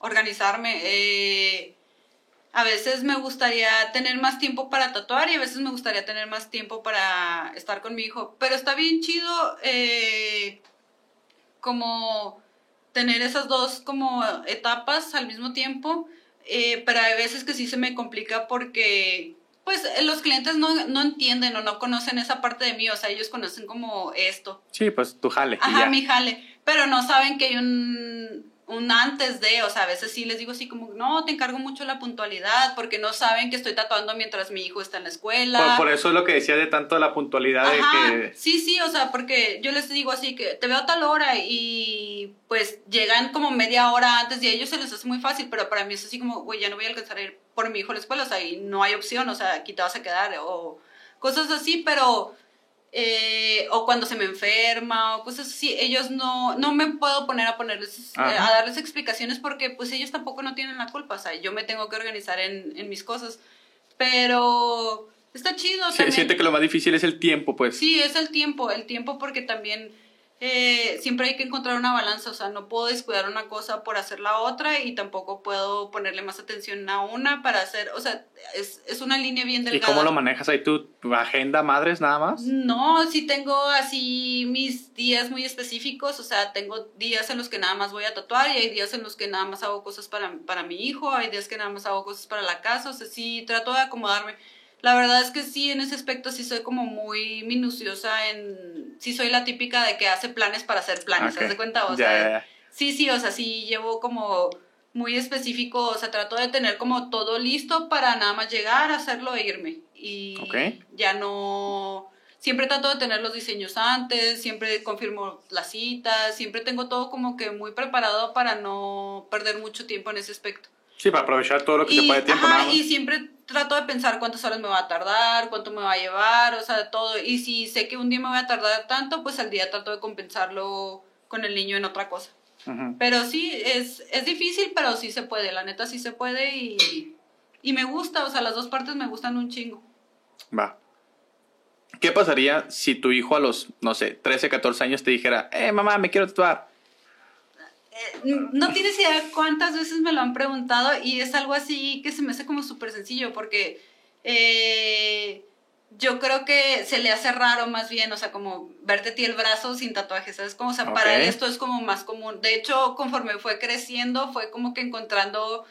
S1: organizarme. eh, a veces me gustaría tener más tiempo para tatuar y a veces me gustaría tener más tiempo para estar con mi hijo. Pero está bien chido eh, como tener esas dos como etapas al mismo tiempo. pero hay veces que sí se me complica porque pues eh, los clientes no, no entienden o no conocen esa parte de mí, o sea, ellos conocen como esto.
S2: Sí, pues tu jale.
S1: Ajá, mi jale. Pero no saben que hay un, un antes de, o sea, a veces sí les digo así como, no, te encargo mucho la puntualidad, porque no saben que estoy tatuando mientras mi hijo está en la escuela.
S2: Por, por eso es lo que decía de tanto la puntualidad
S1: Ajá,
S2: de que...
S1: sí, sí, o sea, porque yo les digo así que te veo a tal hora y pues llegan como media hora antes y a ellos se les hace muy fácil, pero para mí es así como, güey, ya no voy a alcanzar a ir por mi hijo a la escuela, o sea, y no hay opción, o sea, aquí te vas a quedar o cosas así, pero... eh, o cuando se me enferma o cosas así, ellos no, no me puedo poner a ponerles, eh, a darles explicaciones porque pues ellos tampoco no tienen la culpa, o sea, yo me tengo que organizar en, en mis cosas, pero está chido.
S2: Sí,
S1: también.
S2: siente que lo más difícil es el tiempo, pues.
S1: Sí, es el tiempo, el tiempo porque también eh, siempre hay que encontrar una balanza, o sea, no puedo descuidar una cosa por hacer la otra y tampoco puedo ponerle más atención a una para hacer, o sea, es, es una línea bien
S2: ¿Y
S1: delgada.
S2: cómo lo manejas ahí tú? ¿Tu agenda madres nada más?
S1: No, sí tengo así mis días muy específicos, o sea, tengo días en los que nada más voy a tatuar y hay días en los que nada más hago cosas para, para mi hijo, hay días que nada más hago cosas para la casa, o sea, sí trato de acomodarme. La verdad es que sí, en ese aspecto sí soy como muy minuciosa en... Sí soy la típica de que hace planes para hacer planes,
S2: Ok.
S1: ¿te das cuenta? O sea. Sí, sí, o sea, sí llevo como muy específico, o sea, trato de tener como todo listo para nada más llegar, hacerlo e irme. Y ya no... Siempre trato de tener los diseños antes, siempre confirmo las citas, siempre tengo todo como que muy preparado para no perder mucho tiempo en ese aspecto.
S2: Sí, para aprovechar todo lo que se
S1: Y,
S2: puede de tiempo
S1: ajá,
S2: nada más.
S1: y siempre trato de pensar cuántas horas me va a tardar, cuánto me va a llevar, o sea, todo. Y si sé que un día me voy a tardar tanto, pues al día trato de compensarlo con el niño en otra cosa.
S2: Ujú.
S1: Pero sí, es, es difícil, pero sí se puede, la neta sí se puede y, y me gusta, o sea, las dos partes me gustan un chingo.
S2: Va. ¿Qué pasaría si tu hijo a los, no sé, 13, 14 años te dijera, eh, mamá, me quiero tatuar?
S1: Eh, no tienes idea cuántas veces me lo han preguntado y es algo así que se me hace como súper sencillo porque eh, yo creo que se le hace raro más bien, o sea, como verte ti el brazo sin tatuajes, ¿sabes? Como, o sea, para él esto es como más común. De hecho, conforme fue creciendo, fue como que encontrando,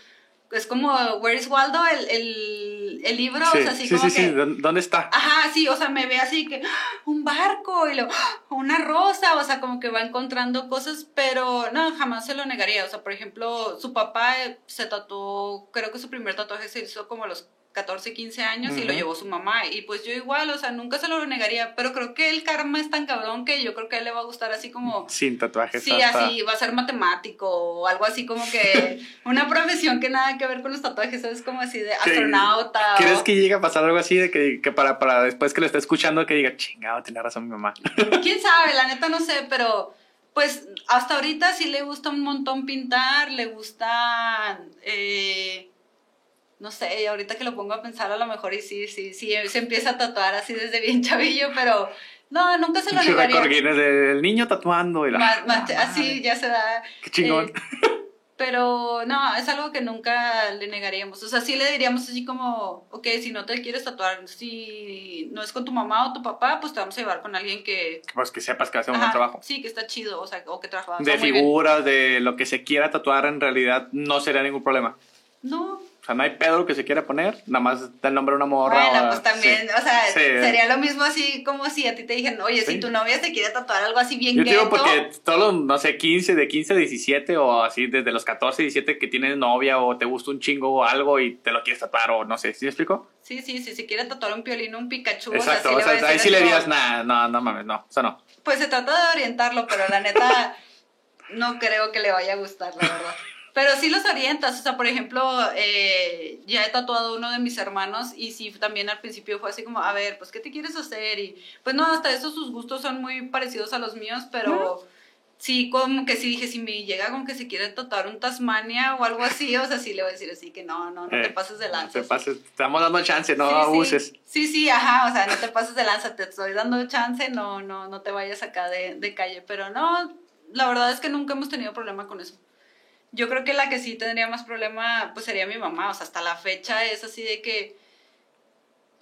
S1: es como Where is Waldo, el, el, el libro,
S2: sí,
S1: o sea, así
S2: sí,
S1: como
S2: sí,
S1: que...
S2: sí, ¿dó- ¿dónde está?
S1: Ajá, sí, o sea, me ve así que ¡ah! un barco y lo, ¡ah! una rosa, o sea, como que va encontrando cosas, pero no, jamás se lo negaría. O sea, por ejemplo, su papá eh, se tatuó, creo que su primer tatuaje se hizo como a los 14, 15 años y lo llevó su mamá. Y pues yo igual, o sea, nunca se lo negaría, pero creo que el karma es tan cabrón que yo creo que a él le va a gustar así como...
S2: Sin tatuajes.
S1: Sí,
S2: hasta-
S1: así, va a ser matemático o algo así como que *laughs* una profesión que nada que ver con los tatuajes, ¿sabes? Como así de astronauta.
S2: ¿Crees
S1: o-
S2: que llega a pasar algo así de que, que para, para después que lo esté escuchando que diga, chingado, tenía razón mi mamá? *laughs*
S1: quién sabe, la neta no sé, pero pues hasta ahorita sí le gusta un montón pintar, le gusta, eh, no sé, ahorita que lo pongo a pensar a lo mejor y sí, sí, sí, se empieza a tatuar así desde bien *laughs* chavillo, pero no, nunca se lo negaría.
S2: Del niño tatuando. Y la,
S1: Ma- ma- así ya se da.
S2: Qué chingón.
S1: eh, pero no, es algo que nunca le negaríamos. O sea, sí le diríamos así como, ok, si no te quieres tatuar, si no es con tu mamá o tu papá, pues te vamos a llevar con alguien que...
S2: Pues que sepas que hace un buen trabajo.
S1: Sí, que está chido, o sea, o que trabaja
S2: De
S1: bien.
S2: figuras, de lo que se quiera tatuar, en realidad no sería ningún problema.
S1: No,
S2: O sea, no hay pedo lo que se quiera poner, nada más da el nombre de una morra.
S1: bueno,
S2: o-
S1: pues también,
S2: sí.
S1: o sea,
S2: Sí.
S1: sería lo mismo así como si a ti te dijeran, oye,
S2: Sí.
S1: si tu novia se quiere tatuar algo así bien
S2: Yo digo porque todos los, no sé, 15, de 15 a 17 o así, desde los 14, 17 que tienes novia o te gusta un chingo o algo y te lo quieres tatuar o no sé, ¿sí me explico?
S1: sí, sí, sí, si quiere tatuar un piolín, un Pikachu,
S2: Exacto,
S1: o
S2: o
S1: sea, le
S2: sea,
S1: a
S2: ahí sí le dirías, nah, no, no mames, no, eso no.
S1: Pues se trata de orientarlo, pero la neta *laughs* no creo que le vaya a gustar, la verdad. Pero sí los orientas, o sea, por ejemplo, eh, ya he tatuado uno de mis hermanos y sí, también al principio fue así como, a ver, pues, ¿qué te quieres hacer? Y pues no, hasta eso sus gustos son muy parecidos a los míos, pero sí, como que sí dije, si me llega como que se quiere tatuar un Tasmania o algo así, o sea, sí le voy a decir así que no, no, no te
S2: Eh,
S1: pases de lanza.
S2: No te pases, te estamos dando chance, no
S1: Sí,
S2: abuses.
S1: Sí. sí, sí, ajá, o sea, no te pases de lanza, te estoy dando chance, no, no, no te vayas acá de, de calle, pero no, la verdad es que nunca hemos tenido problema con eso. Yo creo que la que sí tendría más problema, pues sería mi mamá, o sea, hasta la fecha es así de que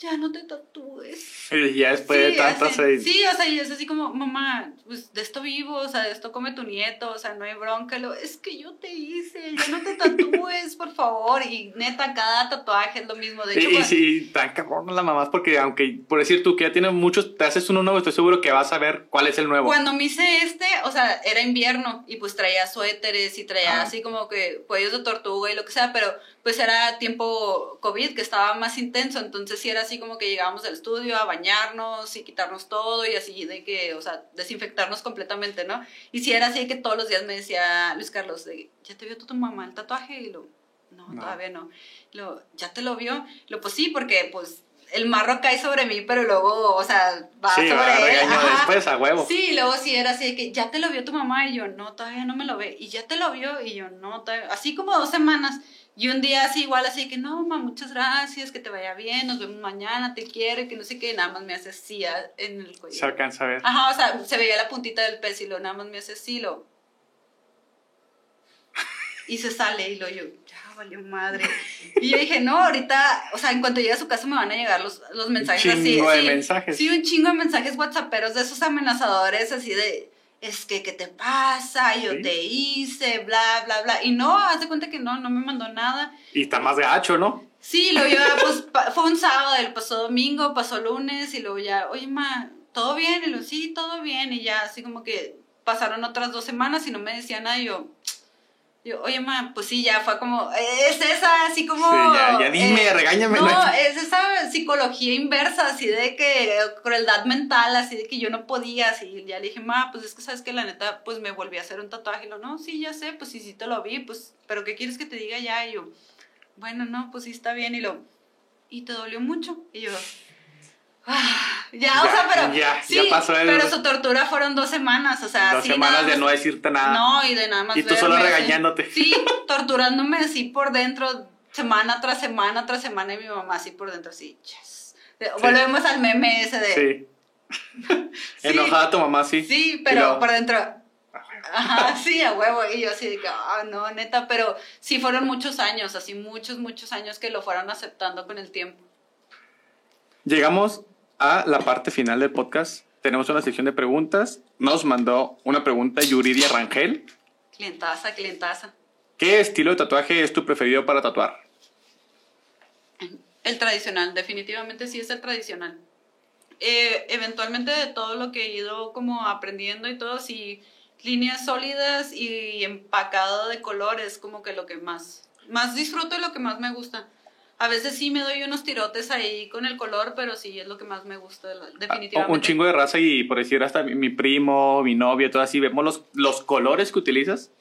S1: ya no te tatúes.
S2: Y ya después de
S1: Sí,
S2: tantas...
S1: así-
S2: eh,
S1: sí, o sea, y es así como, mamá, pues de esto vivo, o sea, de esto come tu nieto, o sea, no hay bronca. Lo, es que yo te hice, ya no te tatúes, por favor. Y neta, cada tatuaje es lo mismo. De hecho,
S2: y,
S1: cuando-
S2: sí, tan cabrón las mamás, porque aunque, por decir tú que ya tienes muchos, te haces uno nuevo, estoy seguro que vas a ver cuál es el nuevo.
S1: Cuando me hice este, o sea, era invierno y pues traía suéteres y traía
S2: Ah.
S1: así como que cuellos de tortuga y lo que sea, pero pues era tiempo COVID que estaba más intenso, entonces sí era así como que llegábamos del estudio a bañarnos y quitarnos todo y así de que, o sea, desinfectarnos completamente, ¿no? Y sí era así que todos los días me decía Luis Carlos, de, ¿ya te vio tu mamá el tatuaje? Y lo, no,
S2: No.
S1: todavía no. Lo, ¿ya te lo vio? Lo, pues sí, porque pues el marro cae sobre mí, pero luego, o sea, va
S2: sí,
S1: sobre
S2: va a
S1: él. ajá.
S2: después a huevo.
S1: Sí, y luego sí era así de que ya te lo vio tu mamá y yo, no, todavía no me lo ve. Y ya te lo vio y yo, no, todavía. Así como dos semanas. Y un día así igual así que, no, mamá, muchas gracias, que te vaya bien, nos vemos mañana, te quiere, que no sé qué, nada más me hace así en el cuello.
S2: Se alcanza a ver.
S1: Ajá, o sea, se veía la puntita del pez y lo nada más me hace así, lo... Y se sale y lo yo, ya valió madre. Y yo dije, no, ahorita, o sea, en cuanto llegue a su casa me van a llegar los, los mensajes así.
S2: chingo de
S1: sí,
S2: mensajes.
S1: Sí, un chingo de mensajes whatsapperos de esos amenazadores así de, es que, ¿qué te pasa? Yo
S2: Sí.
S1: te hice, bla, bla, bla. Y no, haz de cuenta que no, no me mandó nada.
S2: Y está más gacho, ¿no?
S1: Sí, luego ya, *laughs* pues, fue un sábado, pasó domingo, pasó lunes, y luego ya, oye, ma, ¿todo bien? Y luego, sí, todo bien, y ya, así como que pasaron otras dos semanas y no me decía nada, y yo, yo, oye, ma, pues sí, ya fue como, es esa, así como...
S2: Sí, ya- ya dime, regáñame.
S1: No, es esa psicología inversa, así de que, crueldad mental, así de que yo no podía, así, ya le dije, ma, pues es que sabes que la neta, pues me volví a hacer un tatuaje, y lo, no, sí, ya sé, pues sí, sí te lo vi, pues, pero ¿qué quieres que te diga ya? Y yo, bueno, no, pues sí está bien. Y lo, ¿y te dolió mucho? Y yo, ah, Ya, o sea, pero.
S2: Ya,
S1: sí,
S2: ya pasó el-
S1: Pero su tortura fueron dos semanas, o sea.
S2: Dos
S1: sí,
S2: semanas de no decirte nada.
S1: No, y de nada más.
S2: Y tú solo
S1: verme
S2: regañándote.
S1: Sí, *laughs* torturándome así por dentro, semana tras semana tras semana, y mi mamá así por dentro, así. yes. De- Volvemos al meme ese de.
S2: Sí. *laughs*
S1: Sí.
S2: Enojada tu mamá, sí.
S1: Sí, pero
S2: luego,
S1: por dentro. *laughs* Ajá, sí, a huevo. Y yo así de que, ah, no, neta, pero sí fueron muchos años, así muchos, muchos años que lo fueron aceptando con el tiempo.
S2: Llegamos a la parte final del podcast. Tenemos una sección de preguntas. Nos mandó una pregunta Yuridia Rangel.
S1: Clientaza, clientaza.
S2: ¿Qué estilo de tatuaje es tu preferido para tatuar?
S1: El tradicional, definitivamente sí es el tradicional. Eh, eventualmente de todo lo que he ido como aprendiendo y todo, sí, líneas sólidas y empacado de colores, como que lo que más, más disfruto y lo que más me gusta. A veces sí me doy unos tirotes ahí con el color, pero sí es lo que más me gusta, la- definitivamente.
S2: Ah, Un chingo de raza y por decir hasta mi, mi primo, mi novio, todo así, vemos los, los colores que utilizas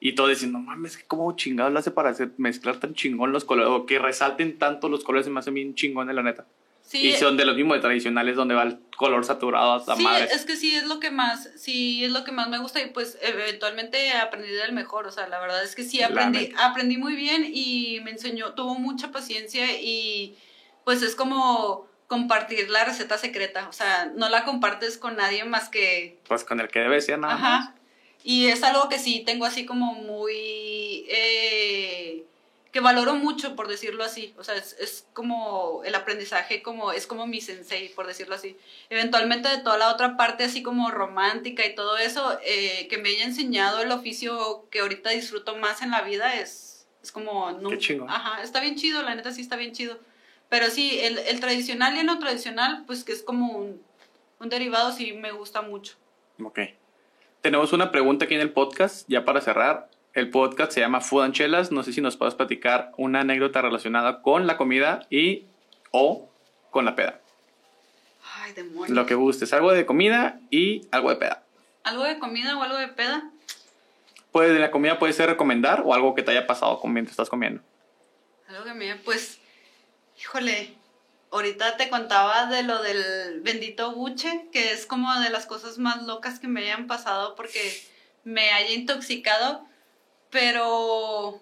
S2: y todo diciendo, no mames, ¿cómo chingados lo hace para hacer, mezclar tan chingón los colores? O que resalten tanto los colores, se me hace bien chingón de la neta.
S1: Sí,
S2: y son de los mismos de tradicionales donde va el color saturado hasta
S1: Sí,
S2: madre.
S1: es que sí es lo que más, sí es lo que más me gusta y pues eventualmente aprendí del mejor, o sea, la verdad es que sí aprendí, aprendí muy bien y me enseñó, tuvo mucha paciencia y pues es como compartir la receta secreta, o sea, no la compartes con nadie más que
S2: Pues con el que debe ser nada más.
S1: Ajá. Y es algo que sí tengo así como muy... eh, que valoro mucho, por decirlo así. O sea, es, es como el aprendizaje, como es como mi sensei, por decirlo así. Eventualmente de toda la otra parte así como romántica y todo eso, eh, que me haya enseñado el oficio que ahorita disfruto más en la vida es, es como... No,
S2: Qué chingón.
S1: Ajá, está bien chido, la neta sí está bien chido. Pero sí, el, el tradicional y el no tradicional, pues que es como un, un derivado, sí me gusta mucho.
S2: Ok. Tenemos una pregunta aquí en el podcast, ya para cerrar. El podcast se llama Food and Chelas. No sé si nos puedes platicar una anécdota relacionada con la comida y o con la peda.
S1: Ay, demonios.
S2: Lo que gustes, algo de comida y algo de peda.
S1: ¿Algo de comida o algo de peda?
S2: Puede, de la comida puede ser recomendar o algo que te haya pasado con mientras estás comiendo.
S1: Algo que me... Pues, híjole, ahorita te contaba de lo del bendito buche, que es como de las cosas más locas que me hayan pasado porque me haya intoxicado, pero...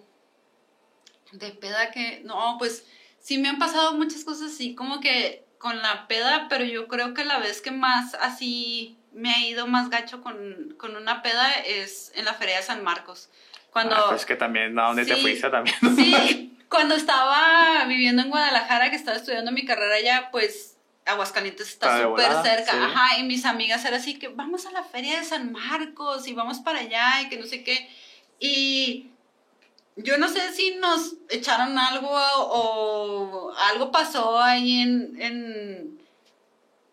S1: De peda que... No, pues sí me han pasado muchas cosas así como que con la peda, pero yo creo que la vez que más así me ha ido más gacho con, con una peda es en la Feria de San Marcos. Cuando...
S2: Ah, pues que también, ¿a dónde te
S1: Sí.
S2: fuiste también?
S1: Sí, *laughs* cuando estaba viviendo en Guadalajara, que estaba estudiando mi carrera allá, pues Aguascalientes
S2: Está
S1: súper cerca.
S2: sí.
S1: Ajá, y mis amigas eran así que vamos a la feria de San Marcos y vamos para allá y que no sé qué. Y yo no sé si nos echaron algo o algo pasó ahí en, en,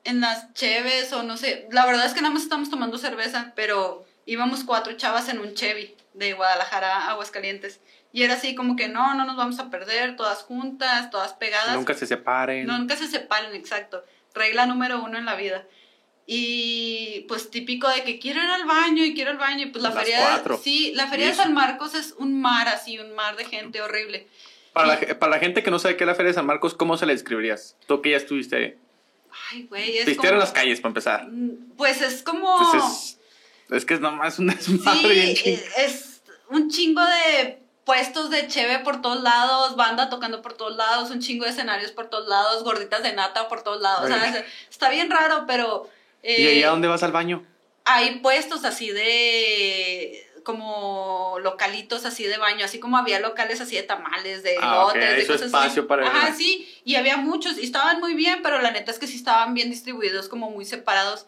S1: en las cheves o no sé. La verdad es que nada más estamos tomando cerveza, pero íbamos cuatro chavas en un Chevy de Guadalajara a Aguascalientes. Y era así como que no, no nos vamos a perder, todas juntas, todas pegadas.
S2: Nunca se separen.
S1: Nunca se separen, exacto. Regla número uno en la vida. Y pues típico de que quiero ir al baño y quiero ir al baño. Y pues la
S2: Las
S1: feria
S2: cuatro.
S1: de, sí, la feria de. San Marcos es un mar así, un mar de gente horrible.
S2: Para, la, ge- para la gente que no sabe qué es la Feria de San Marcos, ¿cómo se la describirías? Tú que ya estuviste ahí.
S1: Ay, güey, es como,
S2: en las calles, para empezar.
S1: Pues es como...
S2: Entonces, es, es que es nomás una desmadre
S1: Sí, eh, es un chingo de puestos de cheve por todos lados, banda tocando por todos lados, un chingo de escenarios por todos lados, gorditas de nata por todos lados. O sea,
S2: Ay.
S1: es- está bien raro, pero...
S2: ¿Y
S1: eh,
S2: ahí a dónde vas al baño?
S1: hay puestos así de como localitos así de baño, así como había locales así de tamales, de
S2: Ah, ok,
S1: elotes, de cosas
S2: espacio
S1: así.
S2: para
S1: Ajá, sí, y había muchos y estaban muy bien, pero la neta es que sí estaban bien distribuidos, como muy separados.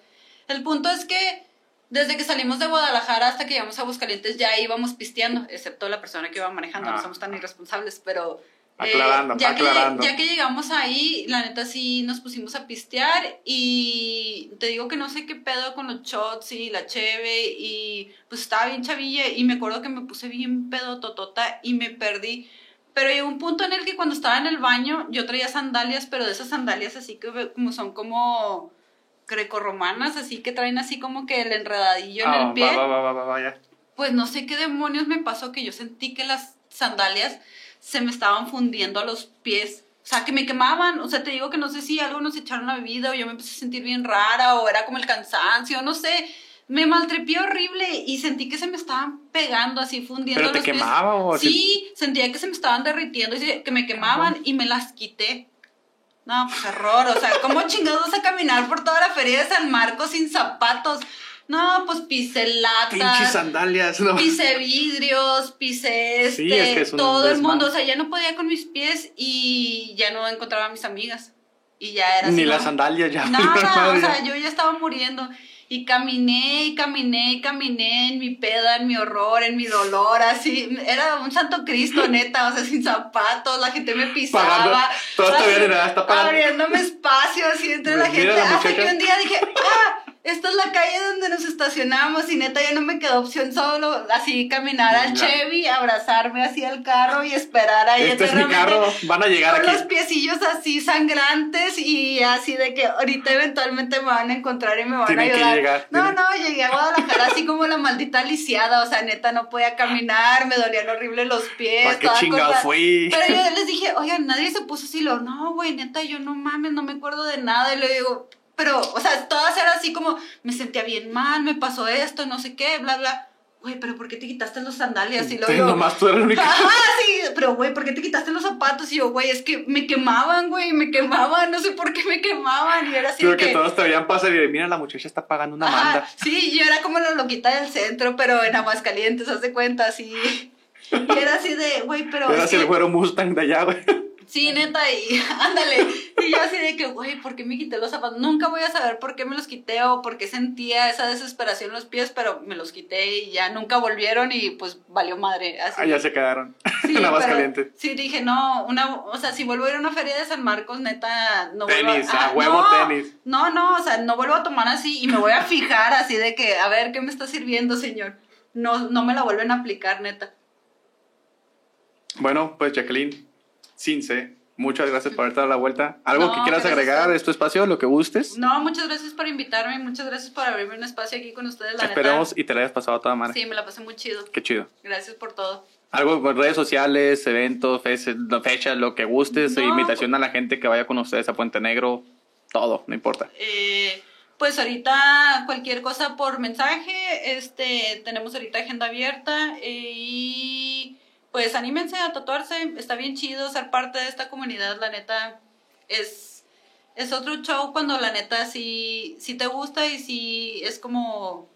S1: El punto es que desde que salimos de Guadalajara hasta que llegamos a Aguascalientes ya íbamos pisteando, excepto la persona que iba manejando,
S2: Ah.
S1: no somos tan irresponsables, pero eh,
S2: Aclarando,
S1: ya
S2: aclarando.
S1: Que, ya que llegamos ahí, la neta sí nos pusimos a pistear y te digo que no sé qué pedo con los shots y la cheve y pues estaba bien chavilla y me acuerdo que me puse bien pedo totota y me perdí. Pero llegó un punto en el que cuando estaba en el baño yo traía sandalias, pero de esas sandalias así que como son como grecorromanas, así que traen así como que el enredadillo en
S2: Ah,
S1: el pie
S2: va, va, va, va, va, va, ya.
S1: pues no sé qué demonios me pasó que yo sentí que las sandalias se me estaban fundiendo a los pies. O sea, que me quemaban. O sea, te digo que no sé si algo nos echaron la bebida o yo me empecé a sentir bien rara o era como el cansancio, no sé. Me maltrepé horrible y sentí que se me estaban pegando así, fundiendo
S2: ¿Pero te
S1: los pies.
S2: quemaba o
S1: Sí, sentía que se me estaban derritiendo y que me quemaban y me las quité. No, pues error, o sea, ¿cómo chingados a caminar por toda la feria de San Marcos sin zapatos? No, pues pisé
S2: Pinches
S1: latas,
S2: sandalias, ¿no?
S1: pisé vidrios, pisé este,
S2: Sí, es que es un
S1: todo el mundo, o sea, ya no podía con mis pies y ya no encontraba a mis amigas. Y ya era así.
S2: Ni
S1: ¿no?
S2: las sandalias ya.
S1: Nada, *laughs* o sea, yo ya estaba muriendo. Y caminé, y caminé, y caminé en mi peda, en mi horror, en mi dolor, así. Era un santo Cristo, *laughs* neta, o sea, sin zapatos, la gente me pisaba.
S2: Pagando, todo
S1: así,
S2: bien, nada, está pagando.
S1: Abriéndome espacio así entre la
S2: Pues
S1: gente.
S2: la
S1: Hasta que un día dije, *laughs* ah, esta es la calle donde nos estacionamos y neta ya no me quedó opción solo así caminar al. Chevy, abrazarme así al carro y esperar ahí
S2: Este es mi carro, van a llegar
S1: con
S2: aquí.
S1: los piecillos así sangrantes y así de que ahorita eventualmente me van a encontrar y me van
S2: Tienen
S1: a
S2: que
S1: ayudar.
S2: llegar,
S1: no, no, llegué a Guadalajara así como la maldita lisiada, o sea, neta no podía caminar, me dolían horrible los pies.
S2: ¿Para qué chingado
S1: cosa.
S2: fui?
S1: Pero yo les dije, oigan, nadie se puso así, lo, no, güey, neta, yo no mames, no me acuerdo de nada. Y le digo, pero, o sea, todas eran así como, me sentía bien mal, me pasó esto, no sé qué, bla, bla. Güey, pero ¿por qué te quitaste los sandalias? Y luego
S2: Sí,
S1: yo,
S2: nomás tú eres única.
S1: Ajá, sí, pero güey, ¿por qué te quitaste los zapatos? Y yo, güey, es que me quemaban, güey, me quemaban, no sé por qué me quemaban. Y era así
S2: Creo
S1: de
S2: que
S1: que.
S2: todos te veían pasar y mira, la muchacha está pagando una
S1: Ajá,
S2: manda.
S1: sí, yo era como la loquita del centro, pero en Aguascalientes, haz de cuenta, así. Y era así de, güey, pero.
S2: Era así el güero Mustang de allá, güey.
S1: Sí, neta, y *laughs* ándale. Y yo así de que, güey, ¿por qué me quité los zapatos? Nunca voy a saber por qué me los quité o por qué sentía esa desesperación en los pies, pero me los quité y ya nunca volvieron y pues valió madre. Así.
S2: Allá se quedaron. *laughs*
S1: Sí,
S2: en
S1: pero
S2: Aguascalientes.
S1: Sí, dije, no, una, o sea, si vuelvo a ir a una feria de San Marcos, neta, no vuelvo
S2: Tenis,
S1: a...
S2: a huevo
S1: no,
S2: tenis.
S1: No, no, o sea, no vuelvo a tomar así y me voy a fijar así de que, a ver, ¿qué me está sirviendo, señor? No, no me la vuelven a aplicar, neta.
S2: Bueno, pues Jacqueline, Cince, muchas gracias por haberte dado la vuelta. ¿Algo
S1: No,
S2: que quieras agregar
S1: ti.
S2: de tu espacio, lo que gustes?
S1: No, muchas gracias por invitarme, muchas gracias por abrirme un espacio aquí con ustedes, la
S2: Esperemos y te la hayas pasado a toda
S1: neta.
S2: madre.
S1: Sí, me la pasé muy chido.
S2: Qué chido.
S1: Gracias por todo.
S2: Algo con redes sociales, eventos, fe- fechas, lo que gustes,
S1: No.
S2: invitación a la gente que vaya con ustedes a Puente Negro, todo, no importa.
S1: Eh, pues ahorita cualquier cosa por mensaje, este, tenemos ahorita agenda abierta eh, y pues anímense a tatuarse, está bien chido ser parte de esta comunidad, la neta es, es otro show cuando la neta sí, sí te gusta y sí es como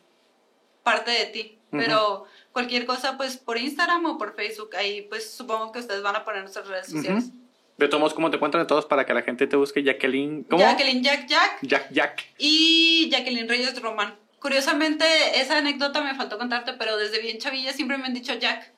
S1: parte de ti, pero cualquier cosa pues por Instagram o por Facebook, ahí pues supongo que ustedes van a poner nuestras redes sociales.
S2: Ujú. De todos modos, ¿cómo te encuentran de todos para que la gente te busque? Jacqueline, ¿cómo?
S1: Jacqueline Jack Jack
S2: Jack Jack.
S1: y Jacqueline Reyes Román. Curiosamente, esa anécdota me faltó contarte, pero desde bien chavilla siempre me han dicho Jack.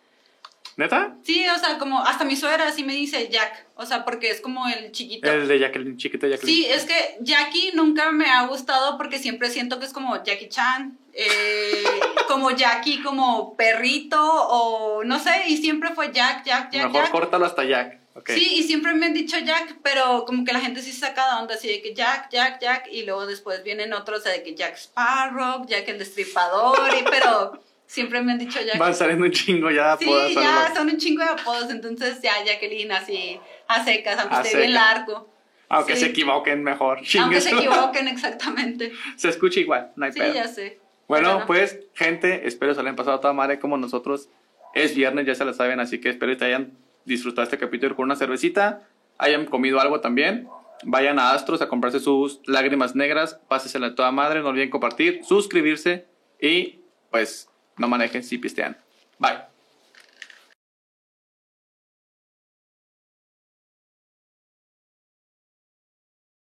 S2: ¿Neta?
S1: Sí, o sea, como hasta mi suegra sí me dice Jack, o sea, porque es como el chiquito.
S2: El de Jacqueline, chiquito Jacqueline.
S1: Sí, es que Jackie nunca me ha gustado porque siempre siento que es como Jackie Chan, eh, como Jackie como perrito o no sé, y siempre fue Jack, Jack, Jack,
S2: Mejor
S1: Jack.
S2: córtalo hasta Jack. Ok.
S1: Sí, y siempre me han dicho Jack, pero como que la gente sí se saca de onda, así de que Jack, Jack, Jack, y luego después vienen otros, o sea, de que Jack Sparrow, Jack el Destripador, y, pero siempre me han dicho Jack.
S2: Van saliendo un chingo ya.
S1: Sí,
S2: puedo
S1: ya
S2: hacerlo.
S1: son un chingo de apodos, entonces ya Jacqueline así a secas, aunque
S2: A
S1: esté bien
S2: secas.
S1: largo.
S2: Aunque
S1: sí.
S2: se equivoquen mejor.
S1: Aunque se equivoquen exactamente. *laughs*
S2: se escucha igual, no hay
S1: Sí,
S2: pedo.
S1: ya sé.
S2: Bueno,
S1: no.
S2: pues, gente, espero se la hayan pasado a toda madre como nosotros. Es viernes, ya se la saben, así que espero que te hayan disfrutado este capítulo con una cervecita, hayan comido algo también. Vayan a Astros a comprarse sus lágrimas negras, pásesela a toda madre, no olviden compartir, suscribirse y, pues, no manejen si pistean. Bye.